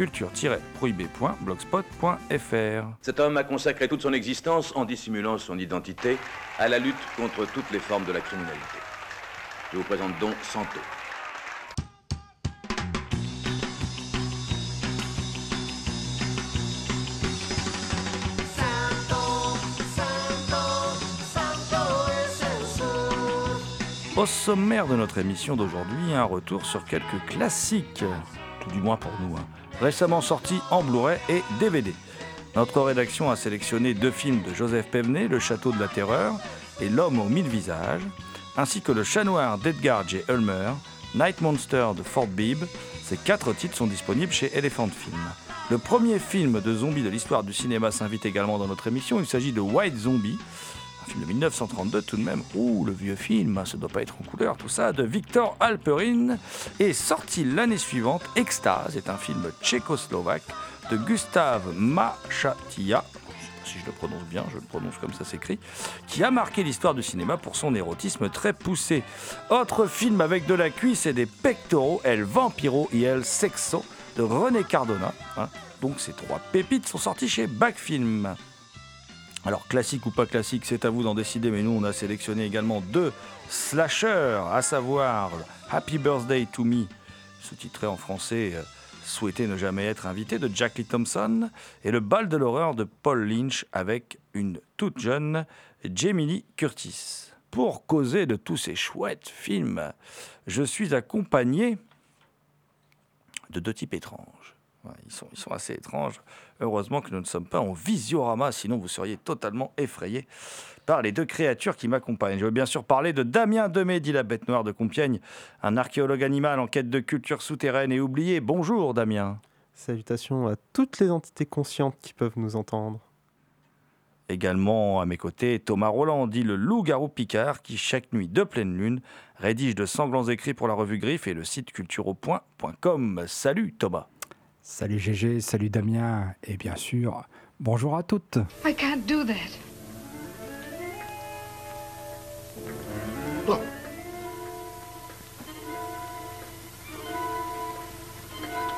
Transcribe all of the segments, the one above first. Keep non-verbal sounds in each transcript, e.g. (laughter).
culture-prohibée.blogspot.fr. Cet homme a consacré toute son existence, en dissimulant son identité, à la lutte contre toutes les formes de la criminalité. Je vous présente donc Santo. Au sommaire de notre émission d'aujourd'hui, un retour sur quelques classiques, tout du moins pour nous, hein, récemment sortis en Blu-ray et DVD. Notre rédaction a sélectionné deux films de Joseph Pevney, Le Château de la Terreur et L'Homme aux mille visages, ainsi que Le Chat Noir d'Edgar J. Ulmer, Night Monster de Fort Bibb. Ces quatre titres sont disponibles chez Elephant Film. Le premier film de zombies de l'histoire du cinéma s'invite également dans notre émission. Il s'agit de White Zombie, film de 1932 tout de même. Ouh, le vieux film, ça doit pas être en couleur, tout ça, de Victor Alperin. Et sorti l'année suivante, Extase est un film tchécoslovaque de Gustav Machatia, si je le prononce bien, je le prononce comme ça s'écrit, qui a marqué l'histoire du cinéma pour son érotisme très poussé. Autre film avec de la cuisse et des pectoraux, El Vampiro y El Sexo de René Cardona. hein. Donc ces trois pépites sont sortis chez Backfilm. Alors classique ou pas classique, c'est à vous d'en décider, mais nous on a sélectionné également deux slashers, à savoir Happy Birthday to Me, sous-titré en français euh, Souhaiter ne jamais être invité de Jack Lee Thompson, et Le bal de l'horreur de Paul Lynch avec une toute jeune Jamie Lee Curtis. Pour causer de tous ces chouettes films, je suis accompagné de deux types étranges. Ils sont assez étranges. Heureusement que nous ne sommes pas en visiorama, sinon vous seriez totalement effrayés par les deux créatures qui m'accompagnent. Je veux bien sûr parler de Damien Demé, dit la bête noire de Compiègne, un archéologue animal en quête de culture souterraine et oubliée. Bonjour Damien. Salutations à toutes les entités conscientes qui peuvent nous entendre. Également à mes côtés, Thomas Roland, dit le loup-garou Picard, qui chaque nuit de pleine lune rédige de sanglants écrits pour la revue Griffe et le site cultureau.com. Salut Thomas. Salut GG, salut Damien, et bien sûr, bonjour à toutes. I can't do that. Look.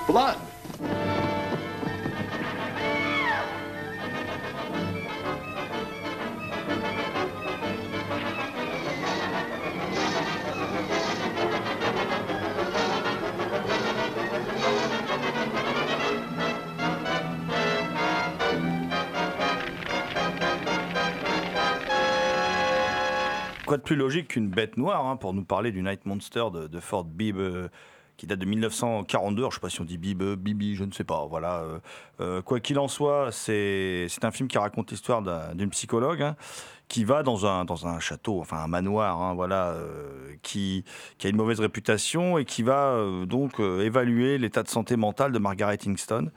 Blood. Quoi de plus logique qu'une bête noire hein, pour nous parler du Night Monster de, de Fort Bibb euh, qui date de 1942. Alors, je ne sais pas si on dit Bibb, Bibi, je ne sais pas. Voilà. euh, euh, quoi qu'il en soit, c'est un film qui raconte l'histoire d'un- d'une psychologue hein, qui va dans un, château, enfin un manoir, hein, voilà, qui, a une mauvaise réputation et qui va donc évaluer l'état de santé mentale de Margaret Hingston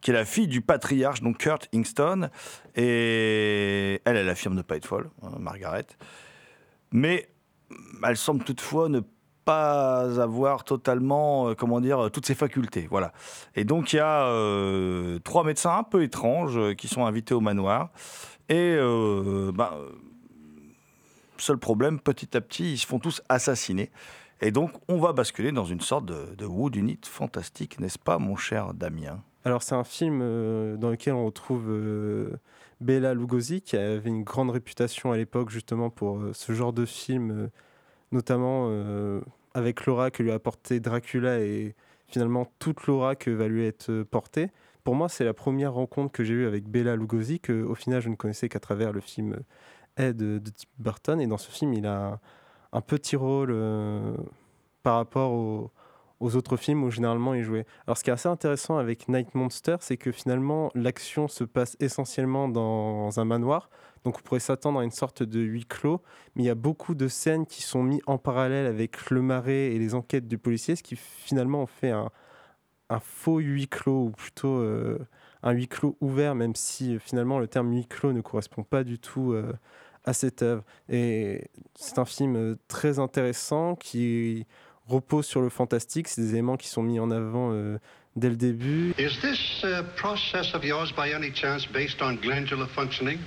qui est la fille du patriarche, donc Kurt Hingston. Et elle, elle affirme ne pas être folle, Margaret. Mais elle semble toutefois ne pas avoir totalement, euh, comment dire, toutes ses facultés. Voilà. Et donc il y a euh, trois médecins un peu étranges euh, qui sont invités au manoir. Et ben, seul problème, petit à petit, ils se font tous assassiner. Et donc on va basculer dans une sorte de, de wood unit fantastique, n'est-ce pas, mon cher Damien? Alors c'est un film dans lequel on retrouve Bela Lugosi, qui avait une grande réputation à l'époque justement pour ce genre de film, notamment avec l'aura que lui a apporté Dracula et finalement toute l'aura que va lui être portée. Pour moi, c'est la première rencontre que j'ai eue avec Bela Lugosi, que au final je ne connaissais qu'à travers le film Ed de, de Tim Burton. Et dans ce film, il a un petit rôle par rapport aux, autres films où généralement il jouait. Alors ce qui est assez intéressant avec Night Monster, c'est que finalement l'action se passe essentiellement dans un manoir. Donc on pourrait s'attendre à une sorte de huis clos, mais il y a beaucoup de scènes qui sont mises en parallèle avec le marais et les enquêtes du policier, ce qui finalement fait un, faux huis clos, ou plutôt euh, un huis clos ouvert, même si euh, finalement le terme huis clos ne correspond pas du tout euh, à cette œuvre. Et c'est un film très intéressant qui repose sur le fantastique. C'est des éléments qui sont mis en avant euh, dès le début. Is this uh, process of yours by any chance based on glandular functioning?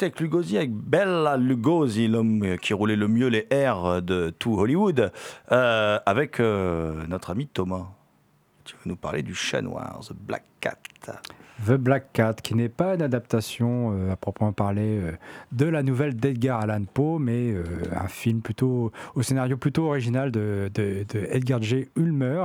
Avec Lugosi, avec Bella Lugosi, l'homme qui roulait le mieux les airs de tout Hollywood, euh, avec euh, notre ami Thomas. Tu veux nous parler du chat noir, The Black Cat? The Black Cat, qui n'est pas une adaptation euh, à proprement parler euh, de la nouvelle d'Edgar Allan Poe, mais euh, un film plutôt au scénario plutôt original de, Edgar J. Ulmer,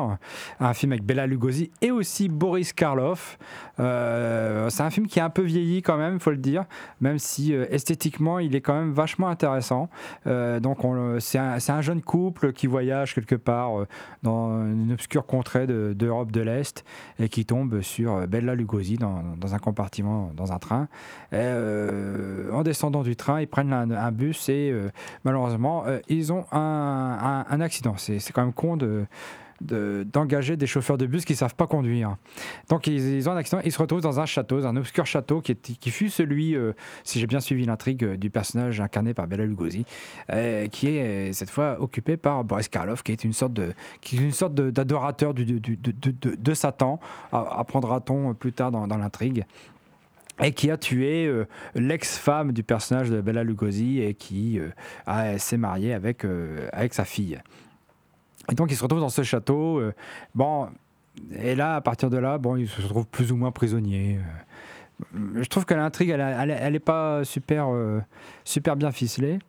un film avec Bella Lugosi et aussi Boris Karloff. c'est un film qui est un peu vieilli quand même, il faut le dire, même si esthétiquement il est quand même vachement intéressant. donc c'est un, un, jeune couple qui voyage quelque part dans une obscure contrée d'Europe de, de l'Est et qui tombe sur Bella Lugosi dans, un compartiment, dans un train. Euh, en descendant du train, ils prennent un, bus et euh, malheureusement, euh, ils ont un accident. C'est quand même con de d'engager des chauffeurs de bus qui ne savent pas conduire. Donc ils, ont un accident, ils se retrouvent dans un château, un obscur château qui, qui fut celui, euh, si j'ai bien suivi l'intrigue, euh, du personnage incarné par Bela Lugosi, euh, qui est cette fois occupé par Boris Karloff, qui est une sorte de, est d'adorateur de, Satan, apprendra-t-on plus tard dans, dans l'intrigue et qui a tué l'ex-femme du personnage de Bella Lugosi et qui s'est marié avec, avec sa fille. Et donc il se retrouve dans ce château. Euh, bon, et là, à partir de là, bon, il se retrouve plus ou moins prisonnier. Euh. je trouve que l'intrigue, elle, elle, est pas super, euh, super bien ficelée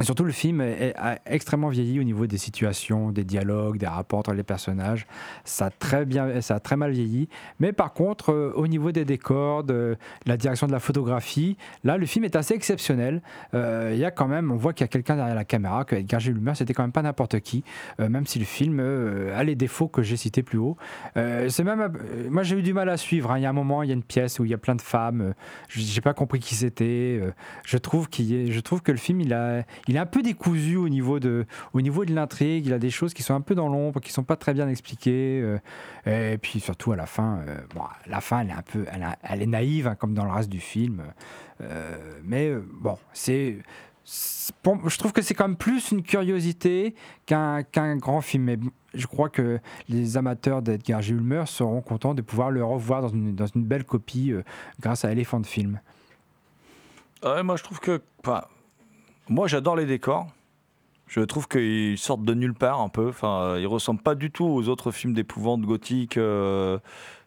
surtout, le film est, extrêmement vieilli au niveau des situations, des dialogues, des rapports entre les personnages. Ça a très, bien, ça a très mal vieilli. Mais par contre, euh, au niveau des décors, de la direction de la photographie, là, le film est assez exceptionnel. Euh, il y a quand même, on voit qu'il y a quelqu'un derrière la caméra, que Edgar Gilmer, c'était quand même pas n'importe qui, euh, même si le film a les défauts que j'ai cités plus haut. c'est même, moi, j'ai eu du mal à suivre. Hein. Il y a un moment, il y a une pièce où il y a plein de femmes. j'ai pas compris qui c'était. je trouve je trouve que le film, il a est un peu décousu au niveau de, au niveau de l'intrigue. Il a des choses qui sont un peu dans l'ombre, qui sont pas très bien expliquées. Euh, et puis surtout à la fin, euh, bon, la fin, elle est un peu, elle, est naïve hein, comme dans le reste du film. Euh, mais bon, c'est je trouve que c'est quand même plus une curiosité qu'un grand film. Mais je crois que les amateurs d'Edgar G. Ulmer seront contents de pouvoir le revoir dans une, dans une belle copie grâce à Elephant Film. moi, je trouve que. Moi, j'adore les décors. Je trouve qu'ils sortent de nulle part un peu. Enfin, ils ressemblent pas du tout aux autres films d'épouvante gothique, euh,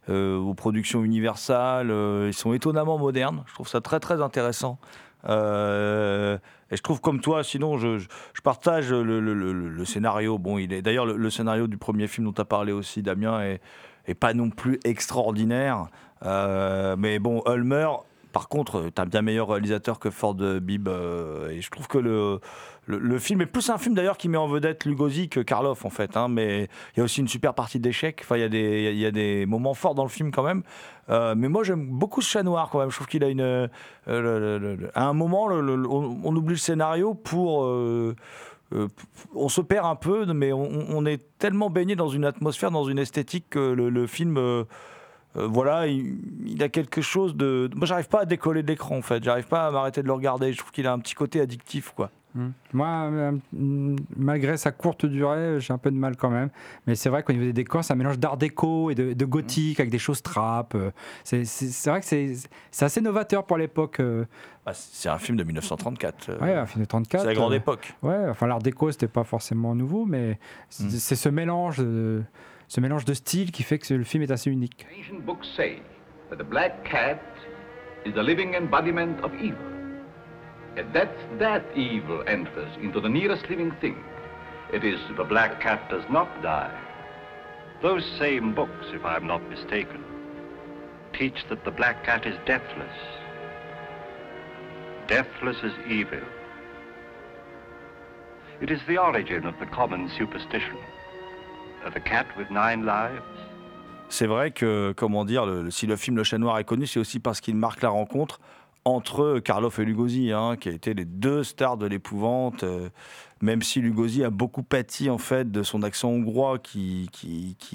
euh, aux productions universales. Euh, ils sont étonnamment modernes. Je trouve ça très très intéressant. et je trouve comme toi, sinon, je, partage le, scénario. Bon, il est d'ailleurs le, scénario du premier film dont tu as parlé aussi, Damien, est, pas non plus extraordinaire. Mais bon, Ulmer, par contre, tu un bien meilleur réalisateur que Ford Bibb. euh, et je trouve que le, le, film est plus un film d'ailleurs qui met en vedette Lugosi que Karloff en fait. hein, mais il y a aussi une super partie d'échecs. Enfin, il y, a y a des moments forts dans le film quand même. Euh, mais moi, j'aime beaucoup ce chat noir quand même. Je trouve qu'il a une. euh, à un moment, on, oublie le scénario pour. euh, euh, on se perd un peu, mais on, est tellement baigné dans une atmosphère, dans une esthétique que le, film. euh, euh, voilà, il, il a quelque chose de. Moi, j'arrive pas à décoller de l'écran en fait. J'arrive pas à m'arrêter de le regarder. Je trouve qu'il a un petit côté addictif, quoi. Mm. Moi, euh, malgré sa courte durée, j'ai un peu de mal quand même. Mais c'est vrai qu'au niveau des décors, c'est un mélange d'art déco et de, de gothique avec des choses trappes. euh, C'est vrai que c'est assez novateur pour l'époque. Bah, c'est un film de 1934. euh, Ouais, un film de 34. c'est la grande époque. Ouais, enfin l'art déco c'était pas forcément nouveau, mais c'est Mm. c'est ce mélange, de, ce mélange de styles qui fait que le film est assez unique. Ancient books say that the black cat is the living embodiment of evil. And that that evil enters into the nearest living thing. It is The black cat does not die. Those same books, if I'm not mistaken, teach that the black cat is deathless. Deathless as evil. It is the origin of the common superstition C'est vrai que, comment dire, si le film Le Chat Noir est connu, c'est aussi parce qu'il marque la rencontre entre Karloff et Lugosi, hein, qui a été les deux stars de l'épouvante. euh, même si Lugosi a beaucoup pâti en fait de son accent hongrois, qui,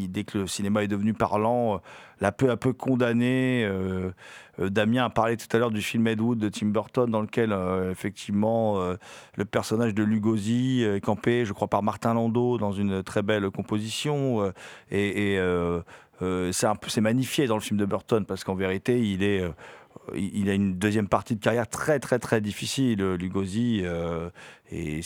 dès que le cinéma est devenu parlant, euh, l'a peu à peu condamné. euh, Damien a parlé tout à l'heure du film Ed Wood de Tim Burton, dans lequel effectivement le personnage de Lugosi est campé, je crois, par Martin Landau dans une très belle composition. et c'est magnifié dans le film de Burton parce qu'en vérité il est il a une deuxième partie de carrière très très très difficile euh, Lugosi euh, et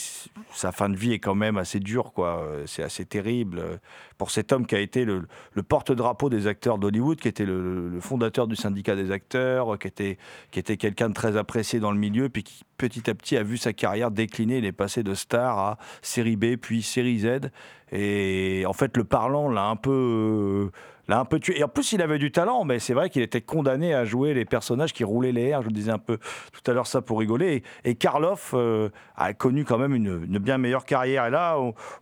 sa fin de vie est quand même assez dure quoi. Euh, c'est assez terrible pour cet homme qui a été le, porte-drapeau des acteurs d'Hollywood qui était le, le fondateur du syndicat des acteurs qui était qui était quelqu'un de très apprécié dans le milieu puis qui petit à petit a vu sa carrière décliner. Il est passé de star à série B puis série Z. Et en fait le parlant l'a un peu un peu tué. Et en plus, il avait du talent, mais c'est vrai qu'il était condamné à jouer les personnages qui roulaient les airs. Je disais un peu tout à l'heure ça pour rigoler. Et, Karloff euh, a connu quand même une, bien meilleure carrière. Et là,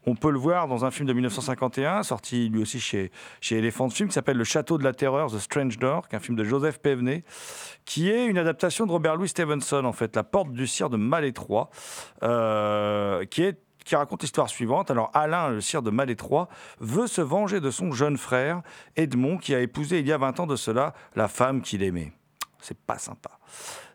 on, peut le voir dans un film de 1951, sorti lui aussi chez, chez Elephant Film, qui s'appelle Le Château de la Terreur, The Strange Door, un film de Joseph Pévenet, qui est une adaptation de Robert Louis Stevenson, en fait, La Porte du Cire de Malétroit, euh, qui est qui raconte l'histoire suivante. Alors Alain, le sire de Malétroit, veut se venger de son jeune frère, Edmond, qui a épousé il y a 20 ans de cela la femme qu'il aimait. C'est pas sympa.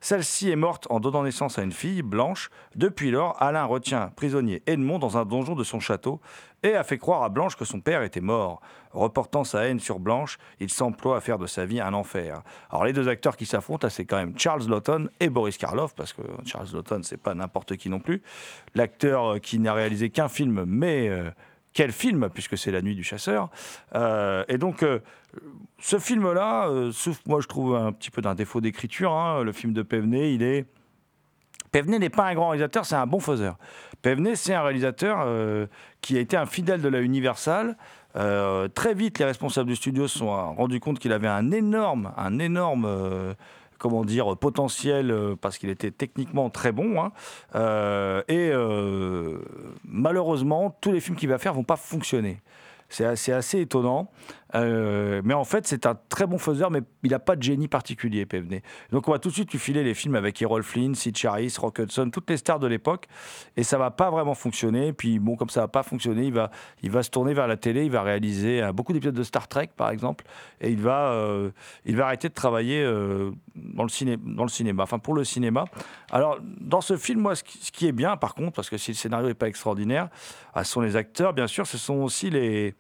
Celle-ci est morte en donnant naissance à une fille, Blanche. Depuis lors, Alain retient prisonnier Edmond dans un donjon de son château et a fait croire à Blanche que son père était mort. Reportant sa haine sur Blanche, il s'emploie à faire de sa vie un enfer. Alors les deux acteurs qui s'affrontent, c'est quand même Charles Lawton et Boris Karloff, parce que Charles Lawton, c'est pas n'importe qui non plus. L'acteur euh, qui n'a réalisé qu'un film, mais euh, quel film, puisque c'est La Nuit du Chasseur. Euh, et donc, euh, ce film-là, euh, moi, je trouve un petit peu d'un défaut d'écriture. hein, le film de Pévenet, il est. Pévenet n'est pas un grand réalisateur, c'est un bon faiseur. Pévenet, c'est un réalisateur euh, qui a été un fidèle de la Universal. Très vite, les responsables du studio se sont rendus compte qu'il avait un énorme, un énorme, comment dire, potentiel euh, parce qu'il était techniquement très bon. hein. Euh, et euh, malheureusement, tous les films qu'il va faire vont pas fonctionner. C'est assez, assez étonnant. Euh, mais en fait, c'est un très bon faiseur, mais il n'a pas de génie particulier, Pévenet. Donc, on va tout de suite lui filer les films avec Errol Flynn, Sid Charisse, Rock Hudson, toutes les stars de l'époque. Et ça va pas vraiment fonctionner. Puis, bon, comme ça va pas fonctionner, il va, il va se tourner vers la télé. Il va réaliser euh, beaucoup d'épisodes de Star Trek, par exemple. Et il va, euh, il va arrêter de travailler dans, le ciné, dans le cinéma, enfin, pour le cinéma. Alors, dans ce film, moi, ce qui, ce qui est bien, par contre, parce que si le scénario n'est pas extraordinaire, ah, ce sont les acteurs, bien sûr, ce sont aussi les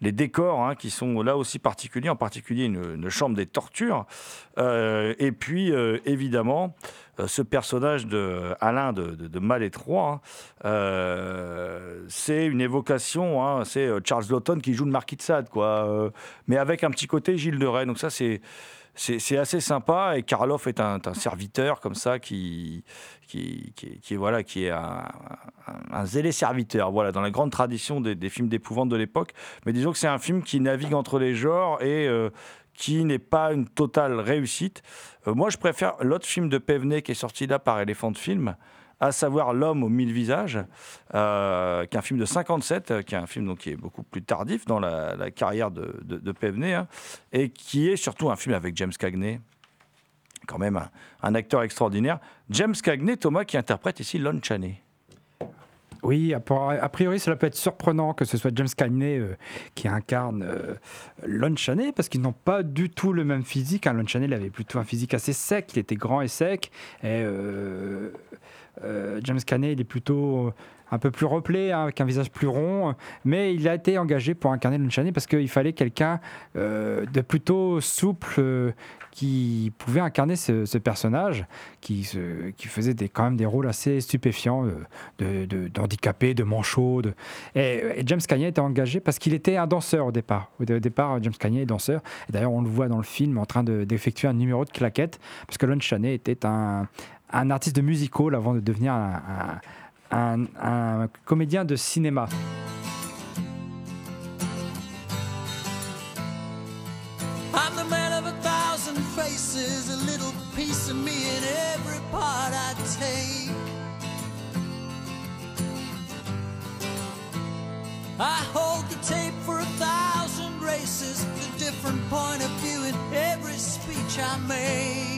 les décors hein, qui sont là aussi particuliers, en particulier une, une chambre des tortures. Euh, et puis, euh, évidemment, ce personnage de Alain de, de, de Malétroit, hein, euh, c'est une évocation, hein, c'est euh, Charles Lawton qui joue le marquis de Sade, quoi, euh, mais avec un petit côté Gilles de Rennes. Donc ça, c'est assez sympa. Et Karloff est un, serviteur comme ça qui, qui, voilà, qui est un, zélé serviteur. Voilà, dans la grande tradition des films d'épouvante de l'époque. Mais disons que c'est un film qui navigue entre les genres et qui n'est pas une totale réussite. moi, je préfère l'autre film de Pevenet qui est sorti là par Elephant Film à savoir L'homme aux mille visages, euh, qui est un film de 57, euh, qui est un film donc, qui est beaucoup plus tardif dans la, carrière de, de, hein, et qui est surtout un film avec James Cagney, quand même un, acteur extraordinaire. James Cagney, Thomas, qui interprète ici Lon Chaney. Oui, a priori, cela peut être surprenant que ce soit James Cagney euh, qui incarne Lon Chaney, parce qu'ils n'ont pas du tout le même physique. Hein. Lon Chaney, il avait plutôt un physique assez sec, il était grand et sec. Et euh, James Cagney, il est plutôt un peu plus replé, hein, avec un visage plus rond, mais il a été engagé pour incarner Chaney parce qu'il fallait quelqu'un euh, de plutôt souple euh, qui pouvait incarner ce, personnage, qui, faisait des, quand même des rôles assez stupéfiants d'handicapé, de, de, de manchot. Et, James Cagney était engagé parce qu'il était un danseur au départ. Au, départ, James Cagney est danseur. D'ailleurs, on le voit dans le film en train d'effectuer un numéro de claquette, parce que Lon Chaney était un, artiste de musical avant de devenir un, comédien de cinéma. I'm the man of a thousand faces, a little piece of me in every part I take. I hold the tape for a thousand races, a different point of view in every speech I make.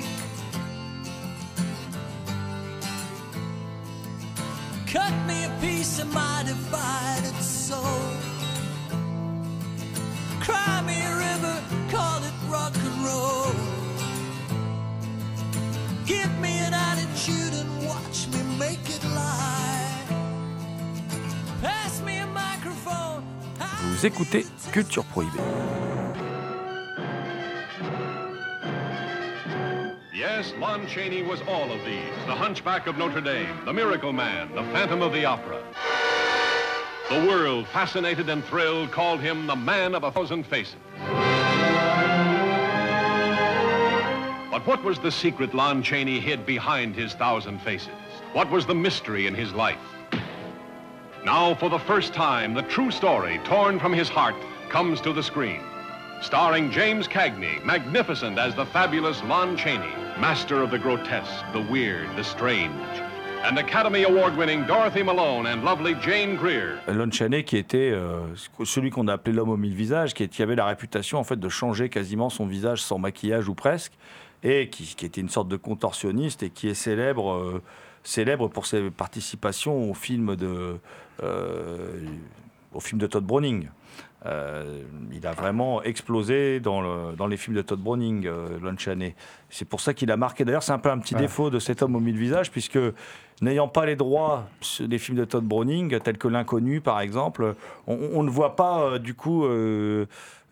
Cut me a piece of my divided soul. Cry me a river, call it rock and roll. Give me an attitude and watch me make it lie. Pass me a microphone. Vous écoutez Culture Prohibée. Lon Chaney was all of these. The Hunchback of Notre Dame, the Miracle Man, the Phantom of the Opera. The world, fascinated and thrilled, called him the man of a thousand faces. But what was the secret Lon Chaney hid behind his thousand faces? What was the mystery in his life? Now, for the first time, the true story, torn from his heart, comes to the screen. Starring James Cagney, magnificent as the fabulous Lon Chaney, master of the grotesque, the weird, the strange. And Academy Award-winning Dorothy Malone and lovely Jane Greer. Lon Chaney qui était euh, celui qu'on a appelé l'homme aux mille visages, qui, qui, avait la réputation de changer quasiment son visage sans maquillage ou presque, et qui, qui était une sorte de contorsionniste et qui est célèbre, euh, célèbre pour ses participations film de, euh, au film de Todd Browning. Euh, il a vraiment explosé dans, le, dans, les films de Todd Browning, euh, Lon Chaney. C'est pour ça qu'il a marqué. D'ailleurs, c'est un peu un petit défaut de cet homme aux mille visages, puisque n'ayant pas les droits des films de Todd Browning, tels que L'Inconnu, par exemple, on, ne voit pas euh, du coup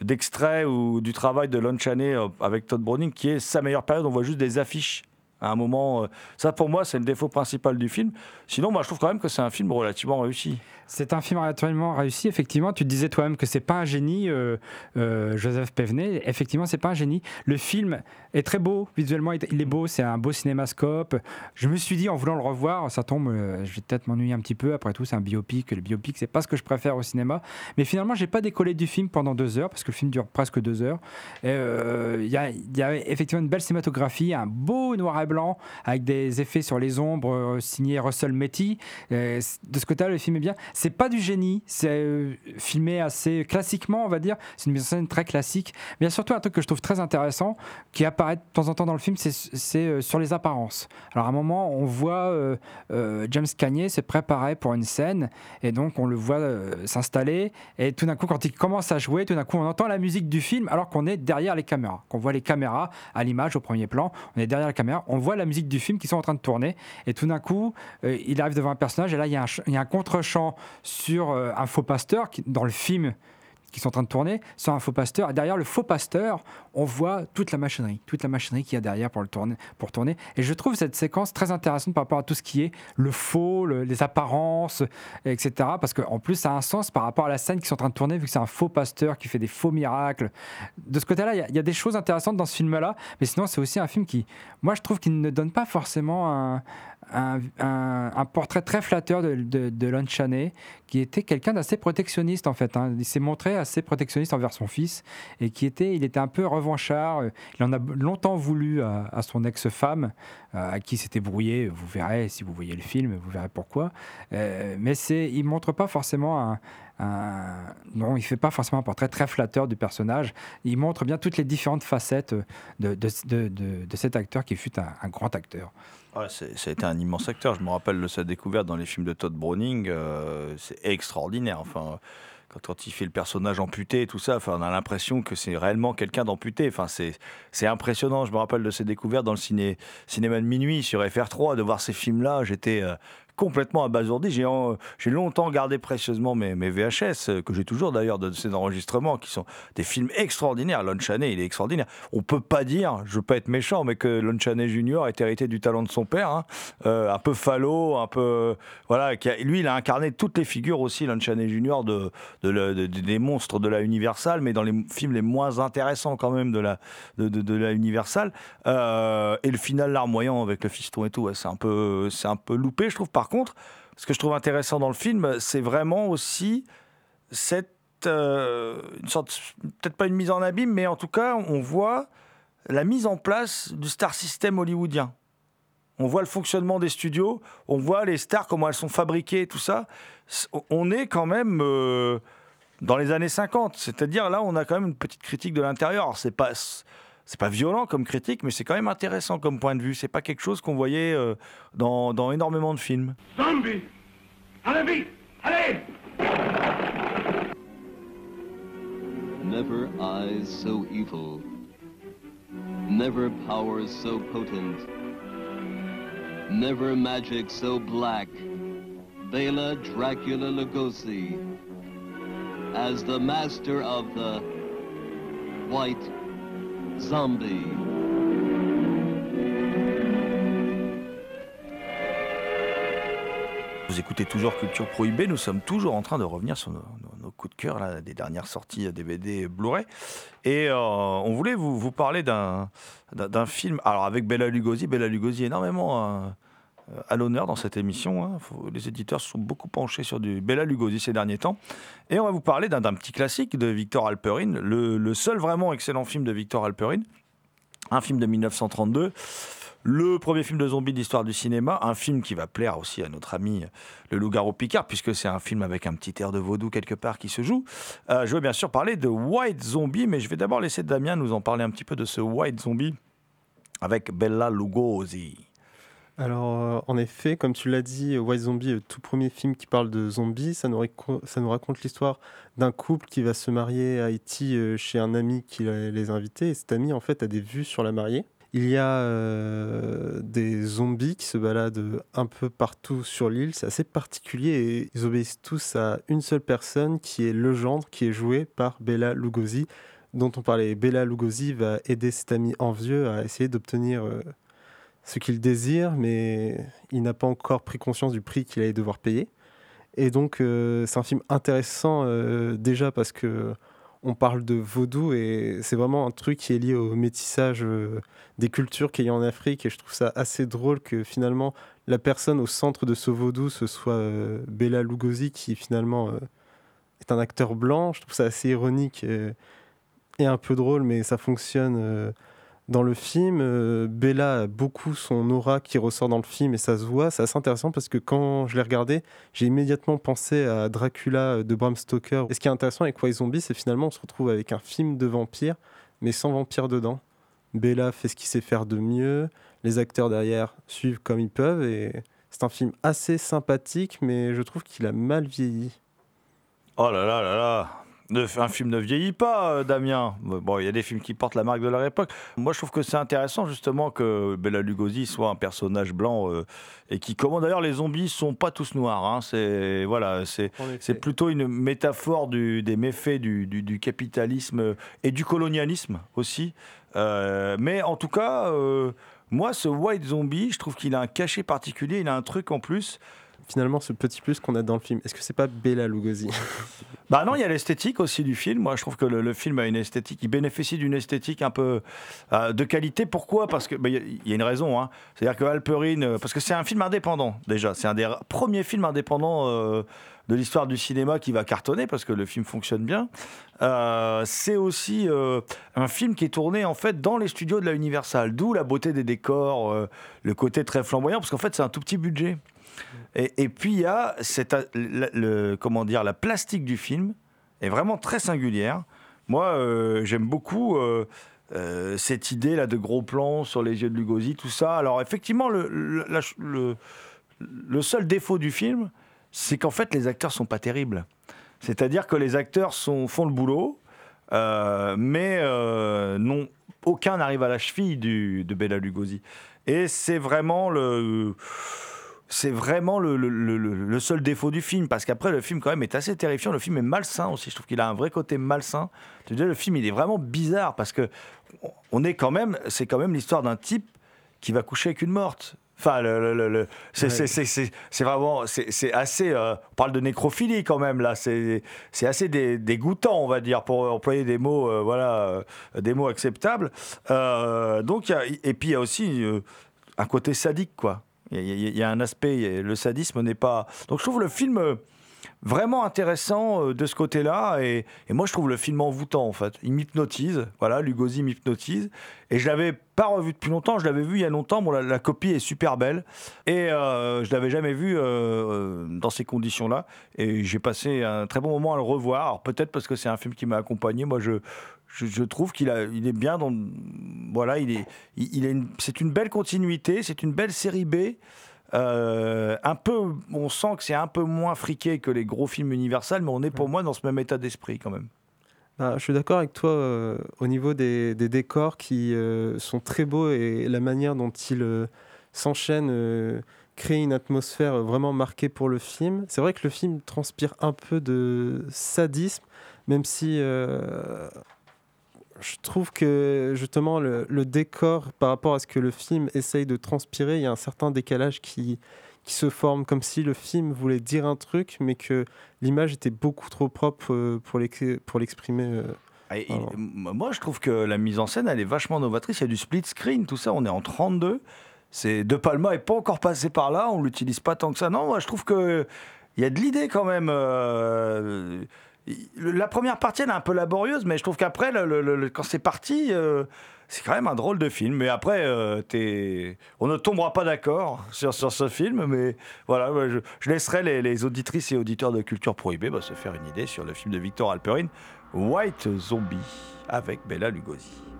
d'extrait ou du travail de Lon Chaney avec Todd Browning, qui est sa meilleure période. On voit juste des affiches à un moment. ça, pour moi, c'est le défaut principal du film. Sinon, moi, je trouve quand même que c'est un film relativement réussi. C'est un film relativement réussi. Effectivement, tu disais toi-même que c'est pas un génie, euh, euh, Joseph Pevenet. Effectivement, c'est pas un génie. Le film est très beau visuellement. Il est beau. C'est un beau cinémascope. Je me suis dit en voulant le revoir, ça tombe. Euh, je vais peut-être m'ennuyer un petit peu. Après tout, c'est un biopic. Le biopic, c'est pas ce que je préfère au cinéma. Mais finalement, j'ai pas décollé du film pendant deux heures parce que le film dure presque deux heures. Il y, a, effectivement une belle cinématographie, un beau noir et blanc avec des effets sur les ombres signé Russell Metty. de ce côté-là, le film est bien c'est pas du génie, c'est euh, filmé assez classiquement, on va dire. C'est une mise en scène très classique. Mais il y a surtout un truc que je trouve très intéressant qui apparaît de temps en temps dans le film, c'est euh, sur les apparences. Alors à un moment, on voit euh, James Cagney se préparer pour une scène et donc on le voit s'installer et tout d'un coup, quand il commence à jouer, tout d'un coup, on entend la musique du film alors qu'on est derrière les caméras, qu'on voit les caméras à l'image au premier plan, on est derrière la caméra, on voit la musique du film qui sont en train de tourner et tout d'un coup, il arrive devant un personnage et là il y a un, il y a un contre-champ sur euh, un faux pasteur dans le film qui sont en train de tourner sur un faux pasteur. Derrière le faux pasteur, on voit toute la machinerie, toute la machinerie qu'il y a derrière pour, le tourner, pour tourner. Et je trouve cette séquence très intéressante par rapport à tout ce qui est le faux, les apparences, etc. Parce qu'en plus, ça a un sens par rapport à la scène qui sont en train de tourner, vu que c'est un faux pasteur qui fait des faux miracles. De ce côté-là, il y, a des choses intéressantes dans ce film-là. Mais sinon, c'est aussi un film qui, moi, je trouve qu'il ne donne pas forcément un un, portrait très flatteur de, de, Lon qui était quelqu'un d'assez protectionniste en fait. Hein. Il s'est montré assez protectionniste envers son fils et qui était, il était un peu revanchard. Il en a longtemps voulu à, son ex-femme, à qui s'était brouillé. Vous verrez si vous voyez le film, vous verrez pourquoi. Euh, mais c'est, il montre pas forcément un, non, il fait pas forcément un portrait très flatteur du personnage. Il montre bien toutes les différentes facettes de, de, cet acteur qui fut un grand acteur. Ouais, ça a été un immense acteur. Je me rappelle de sa découverte dans les films de Todd Browning. Euh, c'est extraordinaire. Enfin, quand, il fait le personnage amputé et tout ça, enfin, on a l'impression que c'est réellement quelqu'un d'amputé. Enfin, c'est impressionnant. Je me rappelle de ses découvertes dans le ciné, cinéma de minuit sur FR3, de voir ces films-là. J'étais euh, complètement abasourdi. J'ai, j'ai longtemps gardé précieusement mes, VHS, euh, que j'ai toujours d'ailleurs de ces enregistrements, qui sont des films extraordinaires. Lon Chaney, il est extraordinaire. On peut pas dire, je veux pas être méchant, mais que Lon Chaney Junior est hérité du talent de son père, hein. euh, un peu falot, un peu voilà. Lui, il a incarné toutes les figures aussi, Lon Chaney Junior, de, de, des monstres de la Universal, mais dans les films les moins intéressants quand même de la de, la Universal. Euh, et le final larmoyant avec le fiston et tout, c'est un peu c'est un peu loupé, je trouve. Contre, ce que je trouve intéressant dans le film, c'est vraiment aussi cette euh, une sorte, peut-être pas une mise en abîme, mais en tout cas, on voit la mise en place du star system hollywoodien. On voit le fonctionnement des studios, on voit les stars, comment elles sont fabriquées, tout ça. On est quand même euh, dans les années 50. C'est-à-dire, là, on a quand même une petite critique de l'intérieur. C'est pas c'est pas violent comme critique, mais c'est quand même intéressant comme point de vue. C'est pas quelque chose qu'on voyait euh, dans, dans, énormément de films. Zombie Allez vite Allez Never eyes so evil. Never powers so potent. Never magic so black. Bela Dracula Lugosi as the master of the white Zombie. Vous écoutez toujours Culture Prohibée, nous sommes toujours en train de revenir sur nos, coups de cœur là, des dernières sorties DVD Blu-ray. Et euh, on voulait vous, vous parler d'un film, alors avec Bella Lugosi, Bella Lugosi énormément euh, à l'honneur dans cette émission. Hein. les éditeurs sont beaucoup penchés sur du Bella Lugosi ces derniers temps. Et on va vous parler d'un petit classique de Victor Alperin, le, seul vraiment excellent film de Victor Alperin, un film de 1932. Le premier film de zombie d'histoire du cinéma, un film qui va plaire aussi à notre ami le loup-garou Picard, puisque c'est un film avec un petit air de vaudou quelque part qui se joue. Euh, je veux bien sûr parler de White Zombie, mais je vais d'abord laisser Damien nous en parler un petit peu de ce White Zombie avec Bella Lugosi. Alors, euh, en effet, comme tu l'as dit, White Zombie, le tout premier film qui parle de zombies, ça nous, raconte l'histoire d'un couple qui va se marier à Haïti euh, chez un ami qui les a invités. Et cet ami, en fait, a des vues sur la mariée. Il y a euh, des zombies qui se baladent un peu partout sur l'île. C'est assez particulier et ils obéissent tous à une seule personne qui est le gendre, qui est joué par Bella Lugosi, dont on parlait. Bella Lugosi va aider cet ami envieux à essayer d'obtenir ce qu'il désire, mais il n'a pas encore pris conscience du prix qu'il allait devoir payer. Et donc, euh, c'est un film intéressant euh, déjà parce que on parle de vaudou et c'est vraiment un truc qui est lié au métissage euh, des cultures qu'il y a en Afrique. Et je trouve ça assez drôle que finalement la personne au centre de ce vaudou ce soit Bella Lugosi qui finalement est un acteur blanc. Je trouve ça assez ironique et un peu drôle, mais ça fonctionne dans le film, euh, Bella a beaucoup son aura qui ressort dans le film et ça se voit. C'est assez intéressant parce que quand je l'ai regardé, j'ai immédiatement pensé à Dracula de Bram Stoker. Et ce qui est intéressant avec White Zombie, c'est finalement on se retrouve avec un film de vampire, mais sans vampire dedans. Bella fait ce qu'il sait faire de mieux, les acteurs derrière suivent comme ils peuvent et c'est un film assez sympathique, mais je trouve qu'il a mal vieilli. Oh là là là là Un film ne vieillit pas, euh, Damien. Bon, il y a des films qui portent la marque de leur époque. Moi, je trouve que c'est intéressant justement que Bela Lugosi soit un personnage blanc euh, et qui comment d'ailleurs les zombies sont pas tous noirs. hein. C'est voilà, c'est plutôt une métaphore du- des méfaits du, du- du capitalisme et du colonialisme aussi. Euh, mais en tout cas, euh, moi, ce White Zombie, je trouve qu'il a un cachet particulier. Il a un truc en plus. Finalement, ce petit plus qu'on a dans le film, est-ce que c'est pas Bella Lugosi? (laughs) Bah non, il y a l'esthétique aussi du film. Moi, je trouve que le, film a une esthétique. Il bénéficie d'une esthétique un peu euh, de qualité. Pourquoi? Parce que bah, il y a- une raison. Hein. C'est-à-dire que Alperine, euh, parce que c'est un film indépendant déjà. C'est un des premiers films indépendants euh, de l'histoire du cinéma qui va cartonner parce que le film fonctionne bien. C'est aussi un film qui est tourné en fait dans les studios de la Universal, d'où la beauté des décors, le côté très flamboyant, parce qu'en fait c'est un tout petit budget. Et, puis il y a cette, comment dire, la plastique du film est vraiment très singulière. Moi, euh, j'aime beaucoup euh, euh, cette idée là de gros plans sur les yeux de Lugosi, tout ça. Alors effectivement, le, seul défaut du film, c'est qu'en fait les acteurs sont pas terribles. C'est-à-dire que les acteurs font le boulot, mais non, aucun n'arrive à la cheville de Bela Lugosi. Et c'est vraiment le c'est vraiment le, le- le- le- le seul défaut du film, parce qu'après le film quand même est assez terrifiant, le film est malsain aussi, je trouve qu'il a un vrai côté malsain. Tu dis, le film il est vraiment bizarre, parce que on est quand même, c'est quand même l'histoire d'un type qui va coucher avec une morte. Enfin, le, le- le- le- c'est Ouais. vraiment, c'est assez, euh, on parle de nécrophilie quand même là, c'est assez dé- dégoûtant, on va dire, pour employer des mots, euh, voilà, euh, des mots acceptables. Donc, y a- et puis il y a aussi un côté sadique, quoi. Il y, a- un aspect, le sadisme n'est pas. Donc je trouve le film euh, vraiment intéressant euh, de ce côté-là, et, moi je trouve le film envoûtant en fait. Il m'hypnotise, voilà, Lugosi m'hypnotise, et je l'avais pas revu depuis longtemps, je l'avais vu il y a longtemps, bon, la, copie est super belle, et euh, je l'avais jamais vu euh, euh, dans ces conditions-là, et j'ai passé un très bon moment à le revoir, peut-être parce que c'est un film qui m'a accompagné, moi je, trouve qu'il est bien dans, voilà, il est, c'est une belle continuité, c'est une belle série B. Euh, un peu, on sent que c'est un peu moins friqué que les gros films Universal, mais on est pour moi dans ce même état d'esprit quand même. Bah, je suis d'accord avec toi euh, au niveau des, des décors qui euh, sont très beaux et la manière dont ils s'enchaînent crée une atmosphère vraiment marquée pour le film. C'est vrai que le film transpire un peu de sadisme, même si je trouve que justement le, le décor par rapport à ce que le film essaye de transpirer, il y a un certain décalage qui, qui se forme comme si le film voulait dire un truc, mais que l'image était beaucoup trop propre euh, pour l'ex- pour l'exprimer. euh. Et m- moi, je trouve que la mise en scène, elle est vachement novatrice. Il y a du split screen, tout ça. On est en 32. C'est De Palma n'est pas encore passé par là. On l'utilise pas tant que ça. Non, moi, je trouve que il y a de l'idée quand même. euh, La première partie, elle est un peu laborieuse, mais je trouve qu'après, quand c'est parti, euh, c'est quand même un drôle de film. Mais après, euh, on ne tombera pas d'accord sur, ce film. Mais voilà, je, laisserai les, auditrices et auditeurs de Culture Prohibée bah, se faire une idée sur le film de Victor Alperine, White Zombie, avec Bella Lugosi.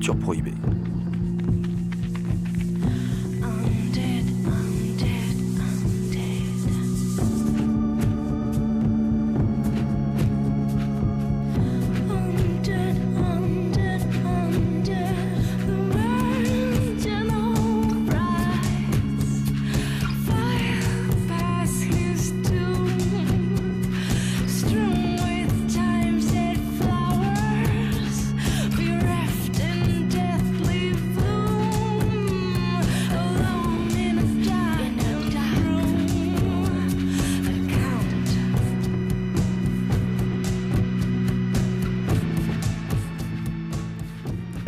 Écoutez Culture Prohibée.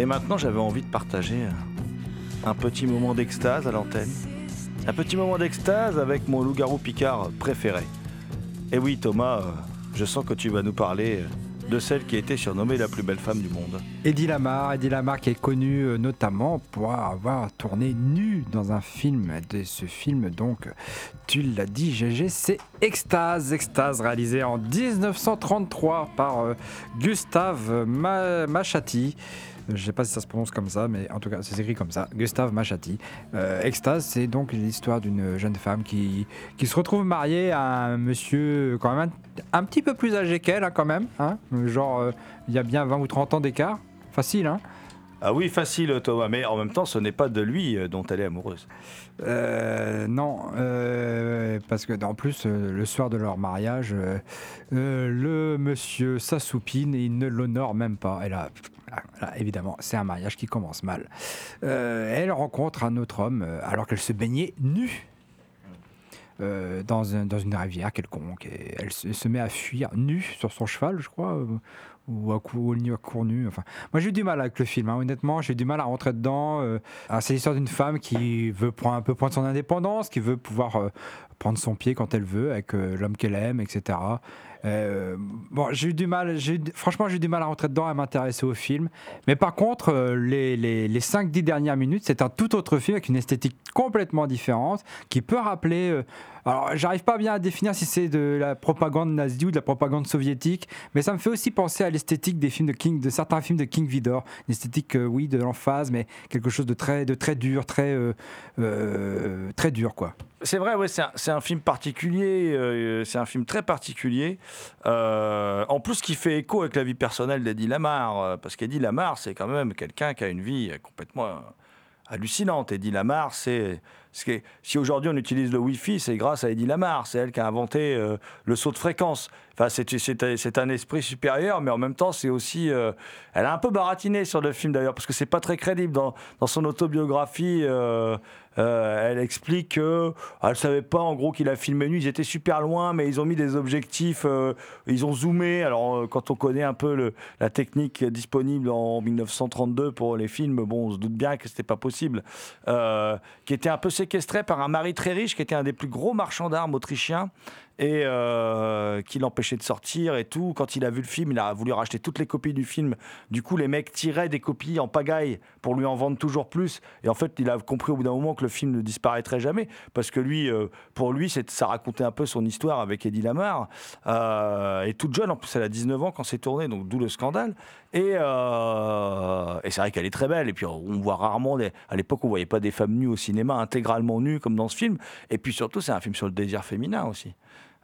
Et maintenant, j'avais envie de partager un petit moment d'extase à l'antenne. Un petit moment d'extase avec mon loup-garou Picard préféré. Et oui, Thomas, euh, je sens que tu vas nous parler de celle qui a été surnommée la plus belle femme du monde. Eddie Lamar, Eddie Lamar qui est connu euh, notamment pour avoir tourné nu dans un film. De ce film, donc, tu l'as dit, GG, c'est Extase. Extase, réalisé en 1933 par euh, Gustave Ma- Machati. Je ne sais pas si ça se prononce comme ça, mais en tout cas, c'est écrit comme ça. Gustave Machati. Euh, Extase, c'est donc l'histoire d'une jeune femme qui, qui se retrouve mariée à un monsieur quand même un, un petit peu plus âgé qu'elle, hein, quand même. hein. Genre, euh, il y a bien 20 ou 30 ans d'écart. Facile, hein Ah oui, facile, Thomas, mais en même temps, ce n'est pas de lui euh, dont elle est amoureuse. Euh, non, euh, parce que en plus, euh, le soir de leur mariage, le monsieur s'assoupine et il ne l'honore même pas. Et là, là, évidemment, c'est un mariage qui commence mal. Euh, elle rencontre un autre homme euh, alors qu'elle se baignait nue. euh, dans, un- dans une rivière quelconque. Et elle se, met à fuir nue sur son cheval, je crois, ou à, cou, ou à court nu. Enfin, moi, j'ai eu du mal avec le film, hein, honnêtement. J'ai eu du mal à rentrer dedans. euh. Alors, c'est l'histoire d'une femme qui veut prendre un peu prendre son indépendance, qui veut pouvoir prendre son pied quand elle veut avec euh, l'homme qu'elle aime, etc. Euh, bon, j'ai eu du mal, eu franchement, j'ai eu du mal à rentrer dedans, à m'intéresser au film. Mais par contre, euh, les, les, les 5-10 dernières minutes, c'est un tout autre film avec une esthétique complètement différente qui peut rappeler. alors, j'arrive pas bien à définir si c'est de la propagande nazie ou de la propagande soviétique, mais ça me fait aussi penser à l'esthétique des films de King, de certains films de King Vidor. Une esthétique, oui, de l'emphase, mais quelque chose de très, de très dur, très, très dur, quoi. C'est vrai, ouais, c'est un, film particulier, euh, c'est un film très particulier. Euh, en plus, qui fait écho avec la vie personnelle d'Eddie Lamar, euh, parce qu'Eddie Lamar, c'est quand même quelqu'un qui a une vie complètement hallucinante. Eddie Lamar, c'est. Si aujourd'hui on utilise le Wi-Fi, c'est grâce à Eddie Lamar. C'est elle qui a inventé le saut de fréquence. C'est- un esprit supérieur, mais en même temps, c'est aussi. euh, elle a un peu baratiné sur le film d'ailleurs, parce que c'est pas très crédible. Dans, son autobiographie, euh, euh, elle explique que ah, elle savait pas en gros qu'il a filmé nu. Ils étaient super loin, mais ils ont mis des objectifs. ils ont zoomé. Alors, quand on connaît un peu la technique disponible en 1932 pour les films, bon, on se doute bien que c'était pas possible. Qui était un peu séquestré par un mari très riche, qui était un des plus gros marchands d'armes autrichiens et euh, qui l'empêchait de sortir et tout. Quand il a vu le film, il a voulu racheter toutes les copies du film. Du coup, les mecs tiraient des copies en pagaille pour lui en vendre toujours plus. Et en fait, il a compris au bout d'un moment que le film ne disparaîtrait jamais parce que lui, euh, pour lui, ça racontait un peu son histoire avec Eddie Lamar. Euh, et toute jeune, en plus, elle a 19 ans quand c'est tourné, donc d'où le scandale. Et, euh, et c'est vrai qu'elle est très belle. Et puis, on voit rarement, à l'époque, on voyait pas des femmes nues au cinéma, intégralement nues comme dans ce film. Et puis surtout, c'est un film sur le désir féminin aussi.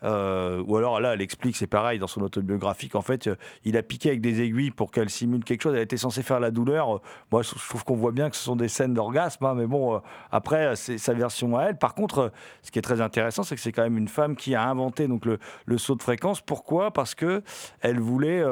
Euh, ou alors là, elle explique, c'est pareil dans son autobiographie, qu'en fait, euh, il a piqué avec des aiguilles pour qu'elle simule quelque chose. Elle était censée faire la douleur. Euh, Moi, je trouve qu'on voit bien que ce sont des scènes d'orgasme, hein, mais bon, après, c'est sa version à elle. Par contre, ce qui est très intéressant, c'est que c'est quand même une femme qui a inventé donc le, saut de fréquence. Pourquoi? Parce que elle voulait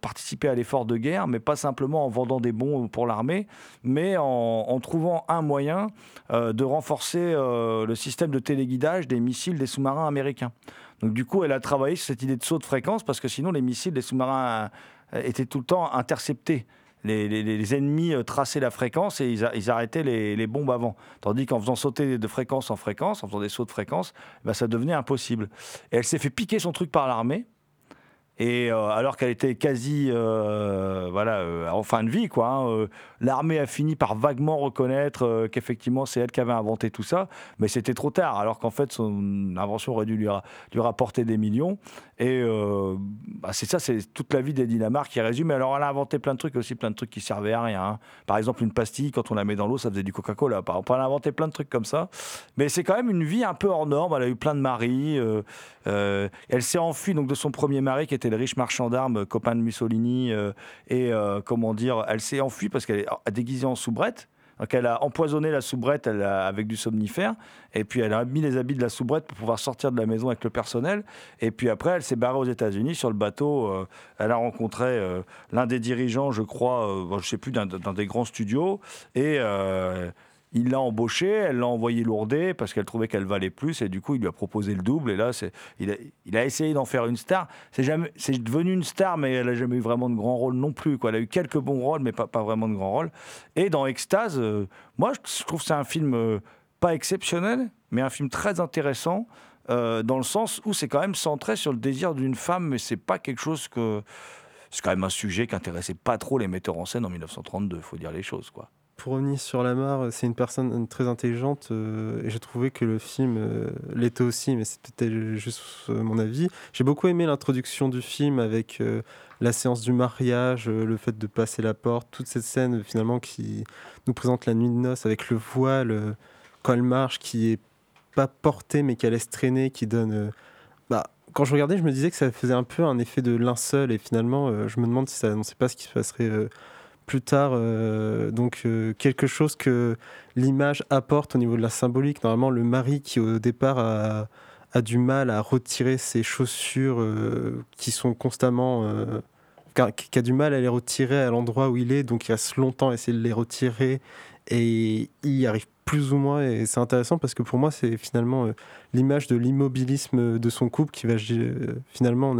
participer à l'effort de guerre, mais pas simplement en vendant des bons pour l'armée, mais en, en trouvant un moyen de renforcer le système de téléguidage des missiles des sous-marins américains. Donc du coup, elle a travaillé sur cette idée de saut de fréquence parce que sinon les missiles des sous-marins euh, étaient tout le temps interceptés. Les, les- les ennemis euh, traçaient la fréquence et ils, arrêtaient les, les bombes avant. Tandis qu'en faisant sauter de fréquence en fréquence, en faisant des sauts de fréquence, ben, ça devenait impossible. Et elle s'est fait piquer son truc par l'armée. Et euh, alors qu'elle était quasi euh, voilà, euh, en fin de vie, quoi, hein, l'armée a fini par vaguement reconnaître qu'effectivement c'est elle qui avait inventé tout ça, mais c'était trop tard, alors qu'en fait son invention aurait dû lui, lui rapporter des millions. Et euh, bah, c'est ça, c'est toute la vie d'Eddie Lamar qui résume. Alors elle a inventé plein de trucs, aussi plein de trucs qui servaient à rien. Par exemple, une pastille, quand on la met dans l'eau, ça faisait du Coca-Cola. Elle a inventé plein de trucs comme ça. Mais c'est quand même une vie un peu hors norme. Elle a eu plein de maris. euh, euh, elle s'est enfuie donc de son premier mari qui était le riche marchand d'armes, copain de Mussolini. et comment dire, elle s'est enfuie parce qu'elle est déguisée en soubrette. Donc elle a empoisonné la soubrette avec du somnifère, et puis elle a mis les habits de la soubrette pour pouvoir sortir de la maison avec le personnel. Et puis après, elle s'est barrée aux États-Unis sur le bateau. euh, elle a rencontré euh, l'un des dirigeants, je crois, euh, bon, je sais plus, d'un des grands studios, et euh, il l'a embauchée, elle l'a envoyé lourder parce qu'elle trouvait qu'elle valait plus, et du coup, il lui a proposé le double. Et là, c'est, il, a, essayé d'en faire une star. C'est devenu une star, mais elle a jamais eu vraiment de grand rôle non plus. Quoi. Elle a eu quelques bons rôles, mais pas, vraiment de grands rôles. Et dans Extase, euh, moi, je trouve que c'est un film euh, pas exceptionnel, mais un film très intéressant. euh, dans le sens où c'est quand même centré sur le désir d'une femme, mais c'est pas quelque chose que. C'est quand même un sujet qui intéressait pas trop les metteurs en scène en 1932, faut dire les choses, quoi. Pour revenir sur Lamar, c'est une personne très intelligente euh, et j'ai trouvé que le film euh, l'était aussi, mais peut-être juste euh, mon avis. J'ai beaucoup aimé l'introduction du film avec euh, la séance du mariage, euh, le fait de passer la porte, toute cette scène finalement qui nous présente la nuit de noces avec le voile euh, quand elle marche, qui est pas portée mais qu'elle laisse traîner, qui donne. euh, bah, quand je regardais, je me disais que ça faisait un peu un effet de linceul et finalement, euh, je me demande si ça annonçait pas ce qui se passerait. Plus tard, euh, donc euh, quelque chose que l'image apporte au niveau de la symbolique. Normalement, le mari qui au départ a, a du mal à retirer ses chaussures euh, qui sont constamment... qui, a du mal à les retirer à l'endroit où il est, donc il reste longtemps à essayer de les retirer et il y arrive plus ou moins et c'est intéressant parce que pour moi c'est finalement l'image de l'immobilisme de son couple qui va finalement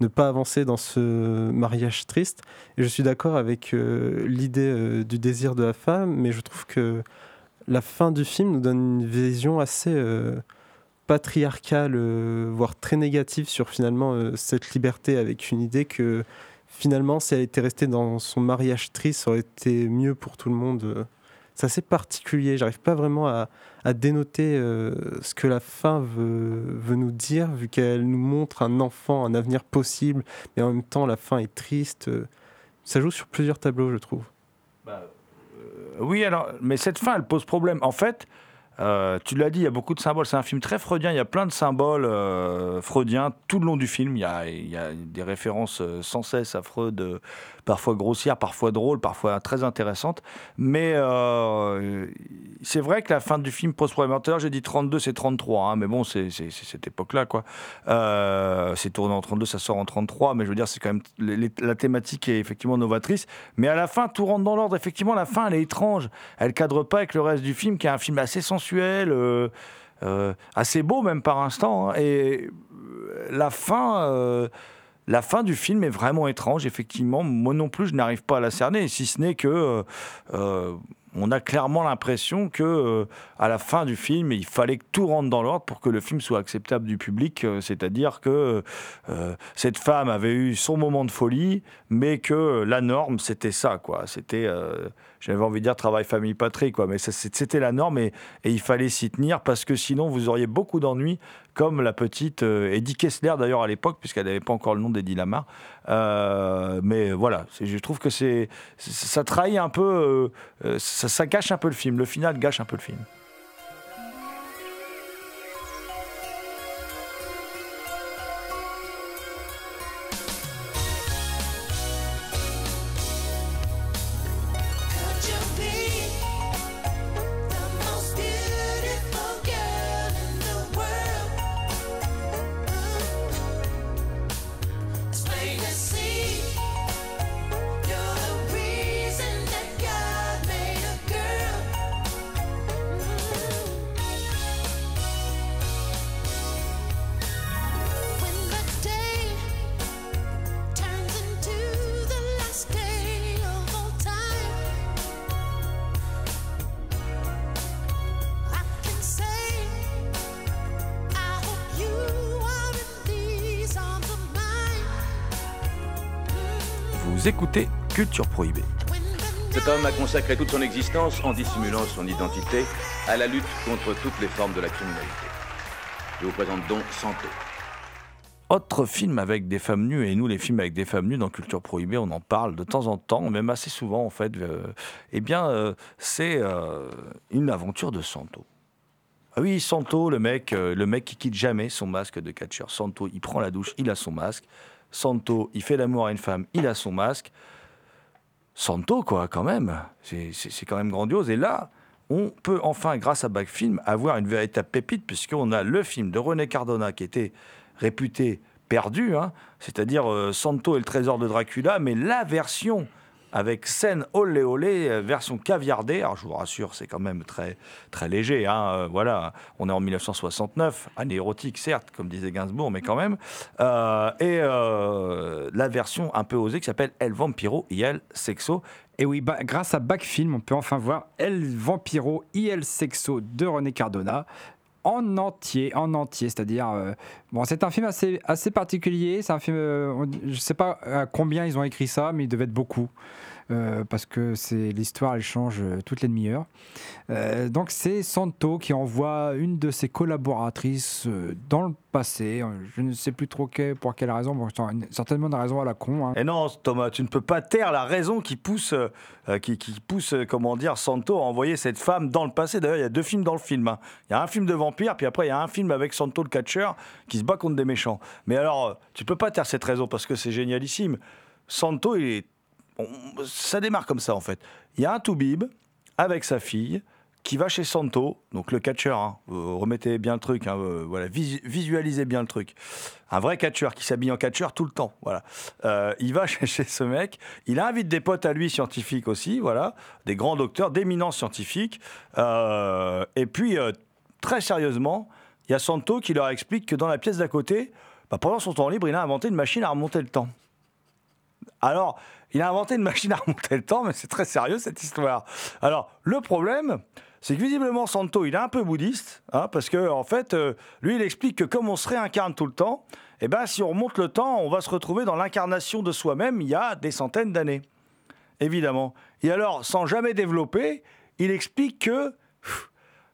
ne, pas avancer dans ce mariage triste et je suis d'accord avec euh, l'idée euh, du désir de la femme, mais je trouve que la fin du film nous donne une vision assez euh, patriarcale, voire très négative sur finalement cette liberté, avec une idée que finalement, si elle était restée dans son mariage triste, ça aurait été mieux pour tout le monde. C'est assez particulier. J'arrive pas vraiment à, à dénoter euh, ce que la fin veut, nous dire, vu qu'elle nous montre un enfant, un avenir possible, mais en même temps, la fin est triste. euh. Ça joue sur plusieurs tableaux, je trouve. Oui, alors, mais cette fin, elle pose problème. En fait, euh, tu l'as dit, il y a beaucoup de symboles. C'est un film très freudien. Il y a plein de symboles euh, freudiens tout le long du film. Il y a, des références euh, sans cesse à Freud, parfois grossières, parfois drôles, parfois très intéressantes. Mais c'est vrai que la fin du film pose problème. J'ai dit 32, c'est 33. hein, mais bon, c'est cette époque-là, quoi. C'est tourné en 32, ça sort en 33. Mais je veux dire, c'est quand même. la thématique est effectivement novatrice. Mais à la fin, tout rentre dans l'ordre. Effectivement, la fin, elle est étrange. Elle cadre pas avec le reste du film, qui est un film assez sensuel, euh, euh, assez beau même par instant. hein. et euh, la fin, la fin du film est vraiment étrange. Effectivement, moi non plus, je n'arrive pas à la cerner, si ce n'est que on a clairement l'impression que à la fin du film, il fallait que tout rentre dans l'ordre pour que le film soit acceptable du public. C'est-à-dire que cette femme avait eu son moment de folie, mais que la norme, c'était ça, quoi. C'était, j'avais envie de dire travail, famille, patrie, quoi. Mais c'était la norme et, il fallait s'y tenir parce que sinon vous auriez beaucoup d'ennuis, comme la petite euh, Eddie Kessler d'ailleurs à l'époque, puisqu'elle n'avait pas encore le nom d'Eddie Lamar. Euh, mais voilà, je trouve que ça trahit un peu, euh, ça, ça gâche un peu le film. Le final gâche un peu le film. Vous écoutez Culture Prohibée. Cet homme a consacré toute son existence en dissimulant son identité à la lutte contre toutes les formes de la criminalité. Je vous présente donc Santo. Autre film avec des femmes nues, et nous, les films avec des femmes nues dans Culture Prohibée, on en parle de temps en temps, même assez souvent en fait. euh, eh bien, euh, c'est euh, une aventure de Santo. Ah oui, Santo, le mec, le mec qui quitte jamais son masque de catcheur. Santo, il prend la douche, il a son masque. Santo, il fait l'amour à une femme, il a son masque. Santo, quoi, quand même. C'est- quand même grandiose. Et là, on peut enfin, grâce à Backfilm, avoir une véritable pépite, puisqu'on a le film de René Cardona qui était réputé perdu, hein, c'est-à-dire euh, Santo et le trésor de Dracula, mais la version avec scène olé olé, euh, version caviardée. Alors je vous rassure, c'est quand même très, très léger. hein, euh, voilà, on est en 1969, année érotique certes, comme disait Gainsbourg, mais quand même. Euh, et la version un peu osée qui s'appelle El Vampiro y El Sexo. Et oui, bah, grâce à Backfilm, on peut enfin voir El Vampiro y El Sexo de René Cardona en entier, en entier, c'est-à-dire euh, bon, c'est un film assez assez particulier. C'est un film, euh, je sais pas à combien ils ont écrit ça, mais il devait être beaucoup. Euh, parce que c'est l'histoire, elle change euh, toutes les demi-heures. Euh, donc c'est Santo qui envoie une de ses collaboratrices dans le passé. Je ne sais plus trop que- pour quelle raison. Certainement une raison à la con. hein. Et non, Thomas, tu ne peux pas taire la raison qui pousse, qui, pousse, comment dire, Santo à envoyer cette femme dans le passé. D'ailleurs, il y a deux films dans le film. hein. Il y a un film de vampire, puis après il y a un film avec Santo le catcheur qui se bat contre des méchants. Mais alors, tu peux pas taire cette raison parce que c'est génialissime. Santo, il est, ça démarre comme ça en fait. Il y a un toubib avec sa fille qui va chez Santo, donc le catcheur, hein, euh, remettez bien le truc, hein, euh, voilà, visu- visualisez bien le truc. Un vrai catcheur qui s'habille en catcheur tout le temps, voilà. Euh, il va (laughs) chez, ce mec, il invite des potes à lui scientifiques aussi, voilà, des grands docteurs, d'éminents scientifiques, et puis très sérieusement, il y a Santo qui leur explique que dans la pièce d'à côté, bah, pendant son temps libre, il a inventé une machine à remonter le temps. Alors, il a inventé une machine à remonter le temps, mais c'est très sérieux cette histoire. Alors, le problème, c'est que visiblement Santo, il est un peu bouddhiste, hein, parce que en fait, euh, lui, il explique que comme on se réincarne tout le temps, eh ben, si on remonte le temps, on va se retrouver dans l'incarnation de soi-même il y a des centaines d'années, évidemment. Et alors, sans jamais développer, il explique que, pff,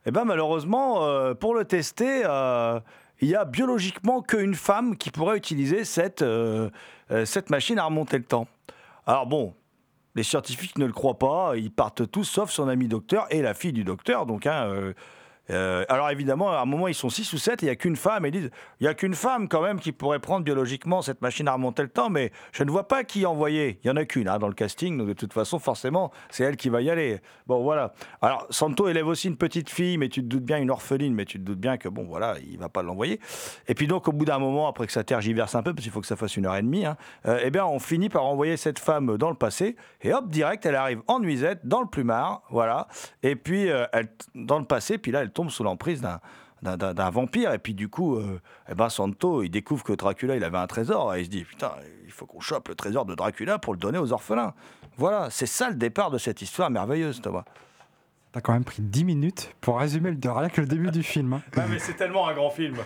eh ben, malheureusement, euh, pour le tester, euh, il y a biologiquement qu'une femme qui pourrait utiliser cette, cette machine à remonter le temps. Alors bon, les scientifiques ne le croient pas, ils partent tous sauf son ami docteur et la fille du docteur. Donc, hein, euh, euh, alors évidemment, à un moment, ils sont six ou sept, et il n'y a qu'une femme, et ils disent, il n'y a qu'une femme quand même qui pourrait prendre biologiquement cette machine à remonter le temps, mais je ne vois pas qui envoyer. Il n'y en a qu'une hein, dans le casting, donc de toute façon, forcément, c'est elle qui va y aller. Bon, voilà. Alors, Santo élève aussi une petite fille, mais tu te doutes bien, une orpheline, mais tu te doutes bien que, bon, voilà, il va pas l'envoyer. Et puis donc, au bout d'un moment, après que ça tergiverse un peu, parce qu'il faut que ça fasse une heure et demie, hein, euh, eh bien, on finit par envoyer cette femme dans le passé, et hop, direct, elle arrive en nuisette, dans le plumard, voilà. Et puis, euh, elle, dans le passé, puis là, elle tombe sous l'emprise d'un d'un- vampire et puis du coup euh, eh ben Santo il découvre que Dracula il avait un trésor et il se dit putain il faut qu'on chope le trésor de Dracula pour le donner aux orphelins voilà c'est ça le départ de cette histoire merveilleuse Thomas T'as quand même pris 10 minutes pour résumer le, rien que le début du film. hein. mais c'est tellement un grand film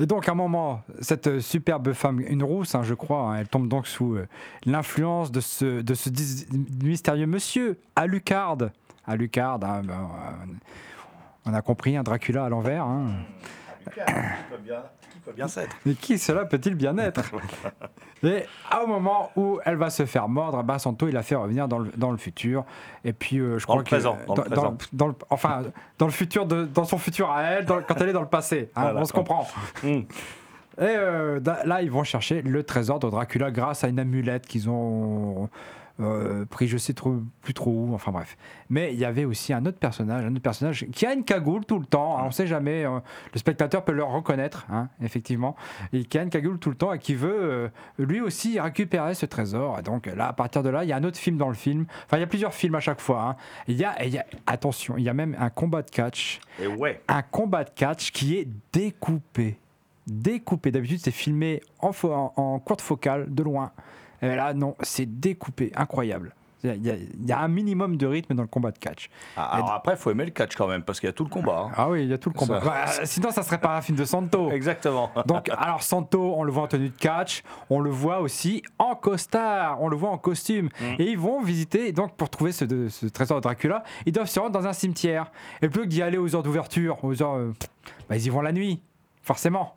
Et donc, à un moment, cette superbe femme, une rousse, hein, je crois, hein, elle tombe donc sous euh, l'influence de ce, de ce mystérieux monsieur, Alucard. Alucard, hein, ben, euh, on a compris, un Dracula à l'envers. hein. qui peut bien, qui peut bien s'être Mais qui cela peut-il bien être? (laughs) Et au moment où elle va se faire mordre, bah, Santo il la fait revenir dans le, dans le futur. Et puis euh, je Dans crois le que présent, dans le présent. dans le- enfin dans le futur de, dans son futur à elle, quand elle est dans le passé. hein, Voilà. on se comprend. Mm. Et euh, là, ils vont chercher le trésor de Dracula grâce à une amulette qu'ils ont euh, pris, je sais trop, plus trop où, enfin bref. Mais il y avait aussi un autre personnage, un autre personnage qui a une cagoule tout le temps. hein, on ne sait jamais, euh, le spectateur peut le reconnaître, hein, effectivement. Et qui a une cagoule tout le temps et qui veut euh, lui aussi récupérer ce trésor. Et donc là, à partir de là, il y a un autre film dans le film. Enfin, il y a plusieurs films à chaque fois. hein. Il y a, y attention, il y a même un combat de catch et ouais un combat de catch qui est découpé. Découpé. D'habitude, c'est filmé en, fo- en, en courte focale, de loin. Et là, non, c'est découpé. Incroyable. Il y, a- il y un minimum de rythme dans le combat de catch. Ah, alors après, il faut aimer le catch quand même, parce qu'il y a tout le combat. hein. Ah oui, il y a tout le combat. Ça- Bah, sinon, ça serait pas un film de Santo. (laughs) Exactement. Donc, alors Santo, on le voit en tenue de catch, on le voit aussi en costard, on le voit en costume. Mm. Et ils vont visiter, donc pour trouver ce, de- ce trésor de Dracula, ils doivent se rendre dans un cimetière. Et plutôt que d'y aller aux heures d'ouverture, aux heures, euh, bah, ils y vont la nuit, forcément.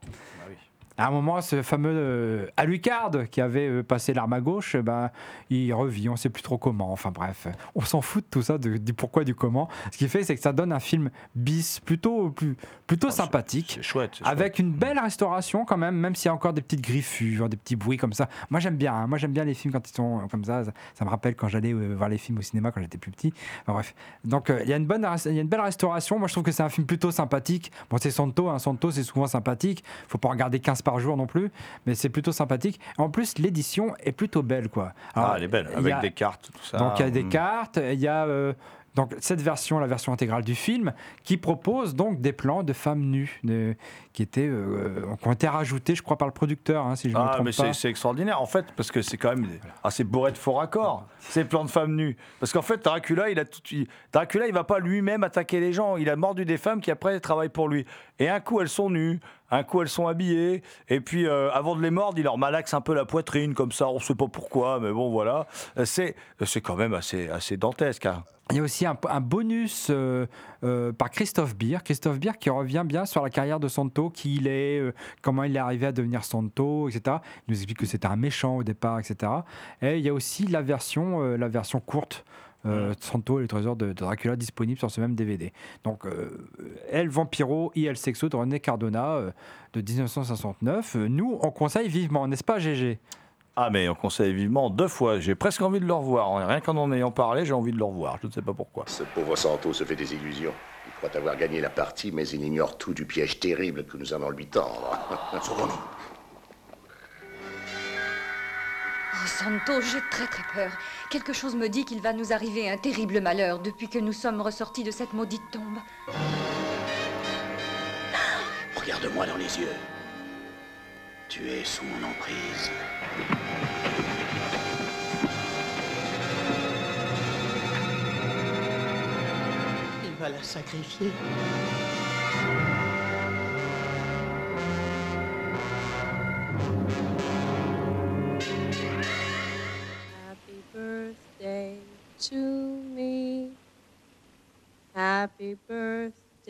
À un moment, ce fameux euh, Alucard qui avait euh, passé l'arme à gauche, eh ben, il revit, on ne sait plus trop comment. Enfin bref, on s'en fout de tout ça, du pourquoi, du comment. Ce qui fait, c'est que ça donne un film bis plutôt, plus, plutôt sympathique. C'est chouette. Avec une belle restauration quand même, même s'il y a encore des petites griffures, des petits bruits comme ça. Moi j'aime bien, hein. moi j'aime bien les films quand ils sont euh, comme ça. Ça, ça me rappelle quand j'allais euh, voir les films au cinéma quand j'étais plus petit. Enfin, bref, donc il y a une bonne, il y a une belle restauration. Moi je trouve que c'est un film plutôt sympathique. Bon c'est Santo, hein. Santo c'est souvent sympathique. Faut pas regarder 15 par jour non plus, mais c'est plutôt sympathique. En plus l'édition est plutôt belle quoi. Alors, Ah, elle est belle, avec a- des cartes, tout ça. donc il y a des Mm. cartes, il y a euh, donc cette version, la version intégrale du film, qui propose donc des plans de femmes nues, de- qui étaient euh, qui ont été rajoutés, je crois, par le producteur, hein, si je ne me Ah, trompe mais pas. c'est c'est extraordinaire en fait, parce que c'est quand même assez bourré de faux raccords, ces plans de femmes nues. Parce qu'en fait, Dracula, il a tout, il- Dracula, il va pas lui-même attaquer les gens. Il a mordu des femmes qui après travaillent pour lui. Et un coup, elles sont nues, un coup, elles sont habillées. Et puis, euh, avant de les mordre, il leur malaxe un peu la poitrine comme ça. On sait pas pourquoi, mais bon, voilà. Euh, C'est c'est quand même assez, assez dantesque. hein. Il y a aussi un, bonus euh, euh, par Christophe Beer. Christophe Beer qui revient bien sur la carrière de Santo, qui il est, euh, comment il est arrivé à devenir Santo, etc. Il nous explique que c'était un méchant au départ, etc. Et il y a aussi la version, euh, la version courte. Euh, Santo et le trésor de, de Dracula disponible sur ce même DVD. Donc, euh, El Vampiro et El Sexo de René Cardona euh, de 1969. Euh, nous, on conseille vivement, n'est-ce pas, GG Ah, mais on conseille vivement deux fois. J'ai presque envie de le revoir. Rien qu'en en ayant parlé, j'ai envie de le revoir. Je ne sais pas pourquoi. Ce pauvre Santo se fait des illusions. Il croit avoir gagné la partie, mais il ignore tout du piège terrible que nous allons lui tendre. Oh, Santo, j'ai très très peur. Quelque chose me dit qu'il va nous arriver un terrible malheur depuis que nous sommes ressortis de cette maudite tombe. (gasps) Regarde-moi dans les yeux. Tu es sous mon emprise. Il va la sacrifier.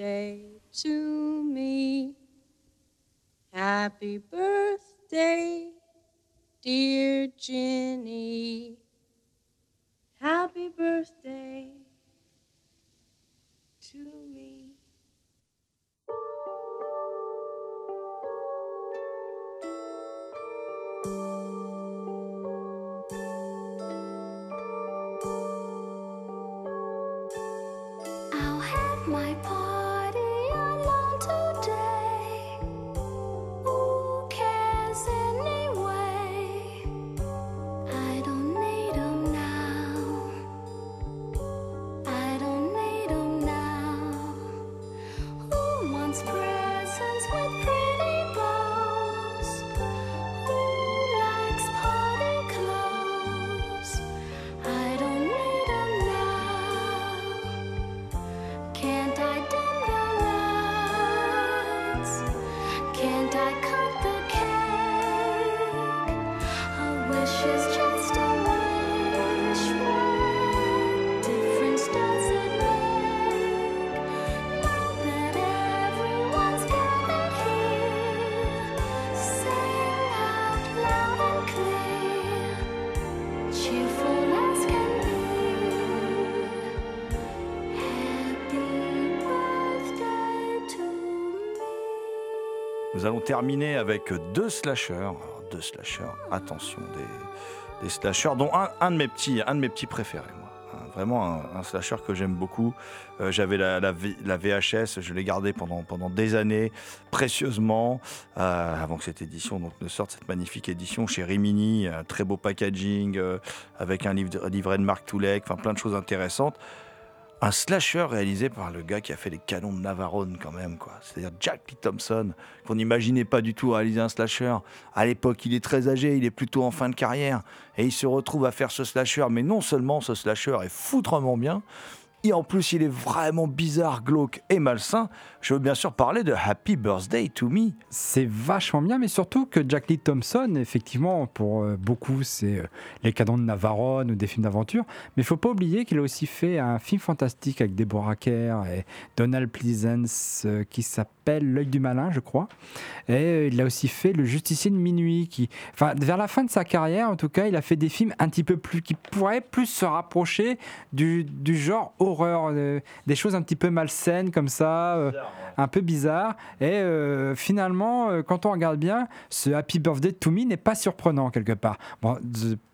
Birthday to me. Happy birthday, dear Ginny. Nous allons terminer avec deux slashers. Deux slashers, attention, des, des slashers, dont un, de mes petits, un de mes petits préférés, moi. Vraiment un, un slasher que j'aime beaucoup. Euh, J'avais la, VHS, je l'ai gardée pendant, pendant des années, précieusement, euh, avant que cette édition donc, ne sorte, cette magnifique édition chez Rimini, un très beau packaging, euh, avec un livre, livret de Marc Toulek, enfin plein de choses intéressantes. Un slasher réalisé par le gars qui a fait les canons de Navarone quand même, quoi. C'est-à-dire Jack Lee Thompson, qu'on n'imaginait pas du tout réaliser un slasher. À l'époque, il est très âgé, il est plutôt en fin de carrière, et il se retrouve à faire ce slasher. Mais non seulement ce slasher est foutrement bien, et en plus il est vraiment bizarre, glauque et malsain. Je veux bien sûr parler de Happy Birthday to Me. C'est vachement bien, mais surtout que Jack Lee Thompson, effectivement, pour euh, beaucoup, c'est euh, les canons de Navarone ou des films d'aventure. Mais il faut pas oublier qu'il a aussi fait un film fantastique avec Deborah Kerr et Donald Pleasence euh, qui s'appelle L'œil du malin, je crois. Et il a aussi fait Le justicier de minuit. Qui, enfin, vers la fin de sa carrière, en tout cas, il a fait des films un petit peu plus qui pourraient plus se rapprocher du, du genre horreur, euh, des choses un petit peu malsaines comme ça, euh, un peu bizarres. Et euh, finalement, quand on regarde bien, ce Happy Birthday to Me n'est pas surprenant quelque part. Bon,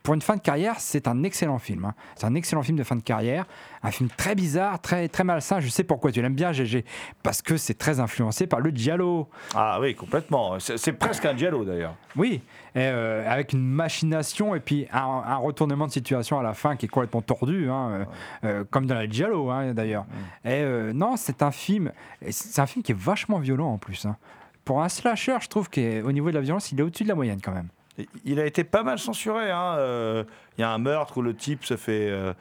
pour une fin de carrière, c'est un excellent film. hein. C'est un excellent film de fin de carrière. Un film très bizarre, très, très malsain. Je sais pourquoi tu l'aimes bien, GG. Parce que c'est très influencé par le Giallo. Ah oui, complètement. C'est presque un Giallo d'ailleurs. Oui, et, euh, avec une machination et puis un, un retournement de situation à la fin qui est complètement tordu, hein, euh, euh, comme dans la Giallo hein, d'ailleurs. Et euh, non, c'est un film, et c'est un film qui est vachement violent en plus. Pour un slasher, je trouve qu'au niveau de la violence, il est au-dessus de la moyenne quand même. Il a été pas mal censuré. hein, euh, Il y a un meurtre où le type se fait. euh,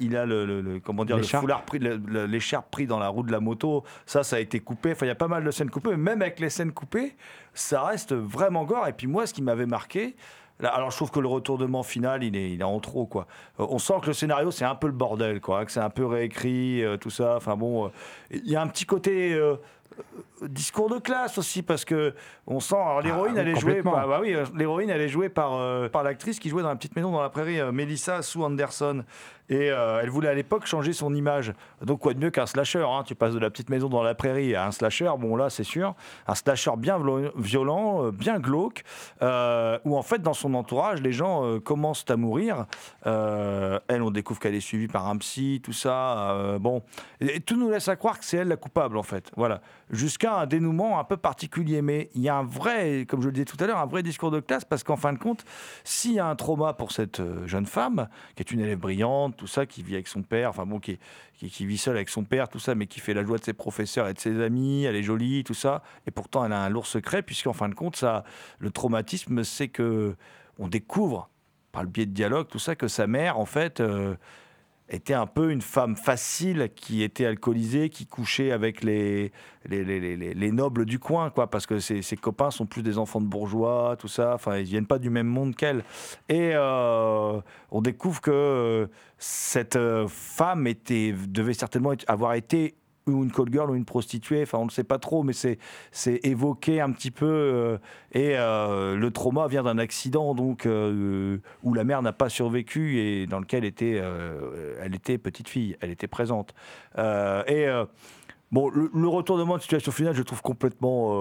il a le, le- le- comment dire le foulard pris, l'écharpe pris dans la roue de la moto. Ça, ça a été coupé. Enfin, il y a pas mal de scènes coupées. Mais même avec les scènes coupées, ça reste vraiment gore. Et puis moi, ce qui m'avait marqué. Alors, je trouve que le retournement final, il est, il est en trop, quoi. Euh, on sent que le scénario, c'est un peu le bordel, quoi. Que c'est un peu réécrit, euh, tout ça. Enfin, bon, euh, il y a un petit côté euh, discours de classe aussi, parce que on sent. Alors, l'héroïne, Ah, elle est jouée par. Bah oui, euh, l'héroïne, elle est jouée par, euh, par l'actrice qui jouait dans la petite maison dans la prairie, euh, Melissa Sue Anderson. Et euh, elle voulait à l'époque changer son image. Donc, quoi de mieux qu'un slasher hein? Tu passes de la petite maison dans la prairie à un slasher, bon là, c'est sûr. Un slasher bien violent, euh, bien glauque, euh, où en fait, dans son entourage, les gens commencent à mourir. Elle, on découvre qu'elle est suivie par un psy, tout ça. bon, et, et tout nous laisse à croire que c'est elle la coupable, en fait. Voilà. Jusqu'à un dénouement un peu particulier. Mais il y a un vrai, comme je le disais tout à l'heure, un vrai discours de classe, parce qu'en fin de compte, s'il y a un trauma pour cette jeune femme, qui est une élève brillante, tout ça, qui vit avec son père, enfin bon, qui, qui vit seule avec son père, tout ça, mais qui fait la joie de ses professeurs et de ses amis, elle est jolie, tout ça, et pourtant elle a un lourd secret, puisqu'en fin de compte, ça, le traumatisme, c'est que on découvre par le biais de dialogue, tout ça, que sa mère, en fait, euh, était un peu une femme facile qui était alcoolisée, qui couchait avec les, les, les- les- les- les nobles du coin, quoi, parce que ses, copains sont plus des enfants de bourgeois, tout ça, enfin, ils viennent pas du même monde qu'elle. Et euh, on découvre que euh, cette euh, femme était, devait certainement avoir été ou une call girl ou une prostituée, enfin on ne sait pas trop, mais c'est évoqué un petit peu. euh, et euh, le trauma vient d'un accident donc euh, où la mère n'a pas survécu et dans lequel était, elle était petite fille, elle était présente. Et Bon, le, le retournement de situation finale, je trouve complètement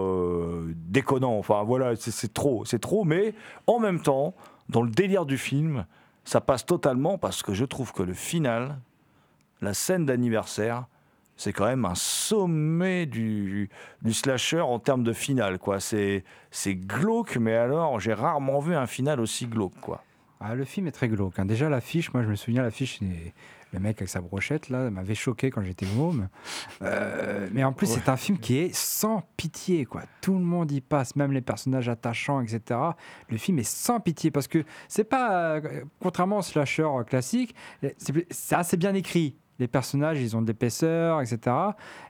déconnant. Enfin, voilà, c'est trop, c'est trop. Mais en même temps, dans le délire du film, ça passe totalement parce que je trouve que le final, la scène d'anniversaire, c'est quand même un sommet du, du slasher en termes de finale. quoi. C'est glauque, mais alors, j'ai rarement vu un final aussi glauque. quoi. Ah, le film est très glauque. hein. Déjà, l'affiche, moi je me souviens, l'affiche, le mec avec sa brochette, là, m'avait choqué quand j'étais môme. Euh, mais en plus, c'est un film qui est sans pitié, quoi. Tout le monde y passe, même les personnages attachants, etc. Le film est sans pitié parce que c'est pas, euh, contrairement au slasher classique, c'est assez bien écrit. Les personnages, ils ont de l'épaisseur, etc.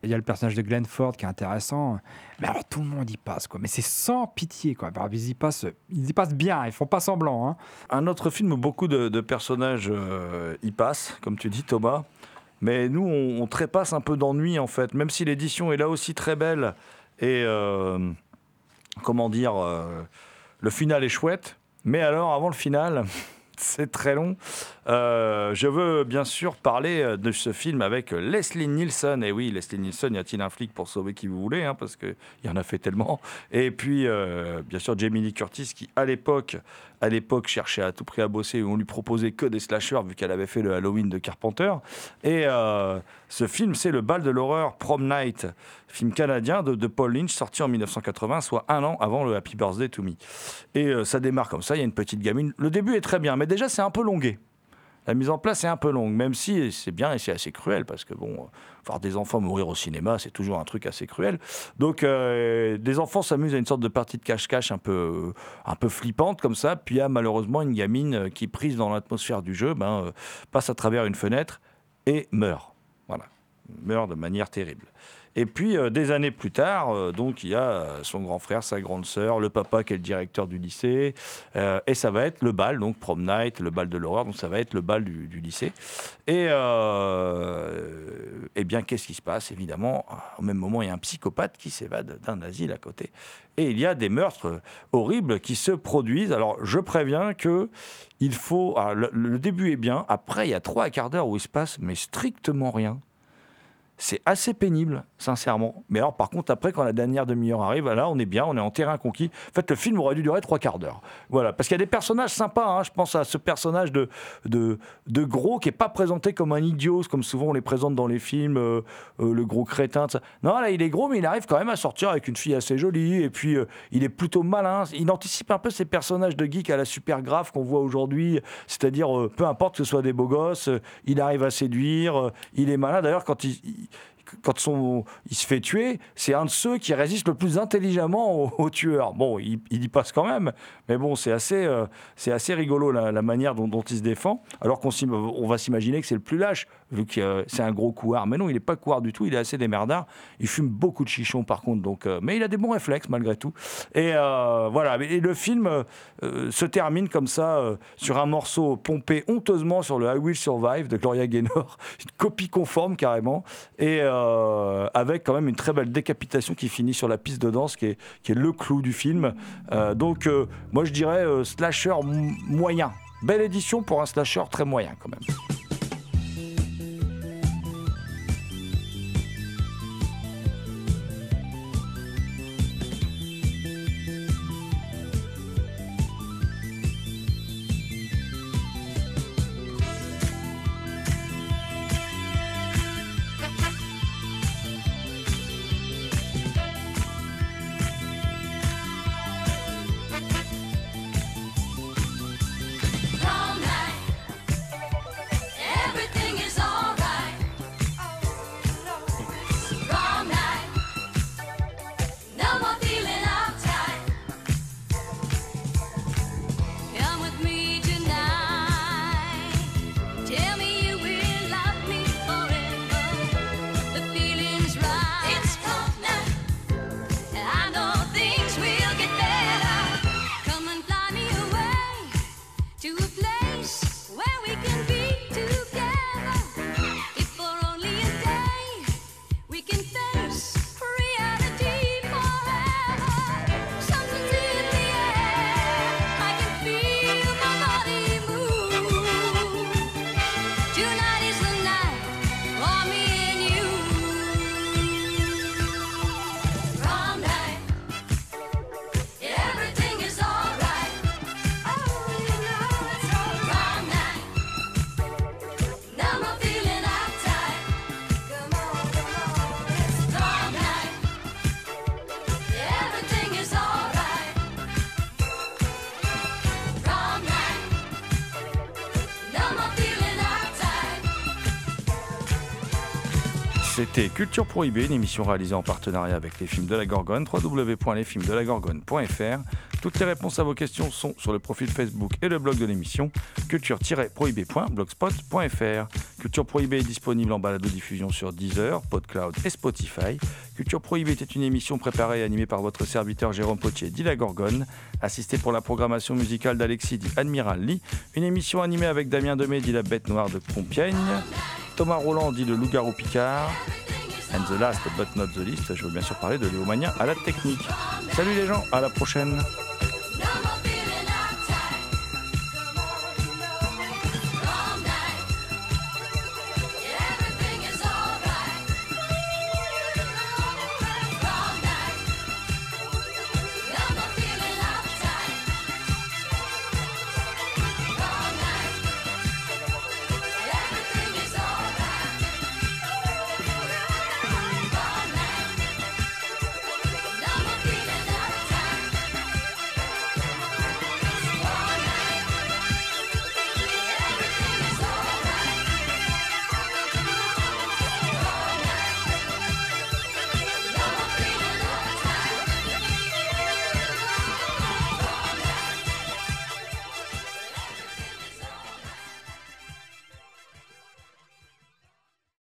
Et il y a le personnage de Glenn Ford qui est intéressant. Mais alors, tout le monde y passe, quoi. Mais c'est sans pitié, quoi. Ils, y passent, ils y passent bien, ils font pas semblant. Hein. Un autre film où beaucoup de, de personnages euh, y passent, comme tu dis Thomas, mais nous on, on trépasse un peu d'ennui en fait, même si l'édition est là aussi très belle et euh, comment dire, euh, le final est chouette, mais alors avant le final, (laughs) c'est très long. Euh, je veux bien sûr parler euh, de ce film avec Leslie Nielsen. Et oui, Leslie Nielsen, y a-t-il un flic pour sauver qui vous voulez hein, Parce qu'il y en a fait tellement. Et puis, euh, bien sûr, Jamie Lee Curtis, qui à l'époque, à l'époque cherchait à tout prix à bosser. et On lui proposait que des slashers, vu qu'elle avait fait le Halloween de Carpenter. Et ce film, c'est Le bal de l'horreur, Prom Night, film canadien de, Paul Lynch, sorti en 1980, soit un an avant le Happy Birthday to Me. Et ça démarre comme ça, il y a une petite gamine. Le début est très bien, mais déjà c'est un peu longué. La mise en place est un peu longue, même si c'est bien et c'est assez cruel, parce que bon, voir des enfants mourir au cinéma, c'est toujours un truc assez cruel. Donc, euh, des enfants s'amusent à une sorte de partie de cache-cache un peu, un peu flippante comme ça, puis il y a malheureusement une gamine euh, qui, prise dans l'atmosphère du jeu, ben, euh, passe à travers une fenêtre et meurt. Voilà, meurt de manière terrible. Et puis, euh, des années plus tard, euh, donc, il y a euh, son grand frère, sa grande sœur, le papa qui est le directeur du lycée, et ça va être le bal, donc prom night, le bal de l'horreur, donc ça va être le bal du, lycée. Et, eh bien, qu'est-ce qui se passe? Évidemment, au même moment, il y a un psychopathe qui s'évade d'un asile à côté. Et il y a des meurtres horribles qui se produisent. Alors, je préviens que il faut. le, le début est bien. Après, il y a trois quarts d'heure où il se passe, mais strictement rien. C'est assez pénible, sincèrement. Mais alors, par contre, après, quand la dernière demi-heure arrive, là, on est bien, on est en terrain conquis. En fait, le film aurait dû durer trois quarts d'heure. Voilà, parce qu'il y a des personnages sympas. hein. Je pense à ce personnage de, de, gros qui est pas présenté comme un idiot, comme souvent on les présente dans les films, euh, euh, le gros crétin. Non, là, il est gros, mais il arrive quand même à sortir avec une fille assez jolie. Et puis, euh, il est plutôt malin. Il anticipe un peu ces personnages de geek à la super grave qu'on voit aujourd'hui. C'est-à-dire, peu importe que ce soit des beaux gosses, il arrive à séduire, il est malin. D'ailleurs, quand il- quand son, il se fait tuer, c'est un de ceux qui résiste le plus intelligemment au, au tueur. Bon, il, il y passe quand même, mais bon, c'est assez, euh, assez rigolo la, manière dont, il se défend. Alors qu'on on va s'imaginer que c'est le plus lâche, vu que euh, c'est un gros couard. Mais non, il n'est pas couard du tout, il est assez démerdard. Il fume beaucoup de chichons par contre, donc, euh, mais il a des bons réflexes malgré tout. Et euh, voilà, et le film se termine comme ça, sur un morceau pompé honteusement sur le I Will Survive de Gloria Gaynor, (laughs) une copie conforme carrément, et avec quand même une très belle décapitation qui finit sur la piste de danse, qui est, qui est le clou du film. Donc, moi je dirais slasher moyen. Belle édition pour un slasher très moyen quand même. C'était Culture Prohibée, une émission réalisée en partenariat avec les films de la Gorgone, www.lesfilmsdelagorgone.fr. Toutes les réponses à vos questions sont sur le profil Facebook et le blog de l'émission, culture-prohibée.blogspot.fr. Culture Prohibée est disponible en balado-diffusion sur Deezer, PodCloud et Spotify. Culture Prohibée était une émission préparée et animée par votre serviteur Jérôme Potier, dit la Gorgone, assisté pour la programmation musicale d'Alexis, dit Admiral Lee. Une émission animée avec Damien Demey, dit la Bête Noire de Compiègne. Thomas Roland dit le loup-garou Picard. And the last but not the least, je veux bien sûr parler de Léomania à la technique. Salut les gens, à la prochaine.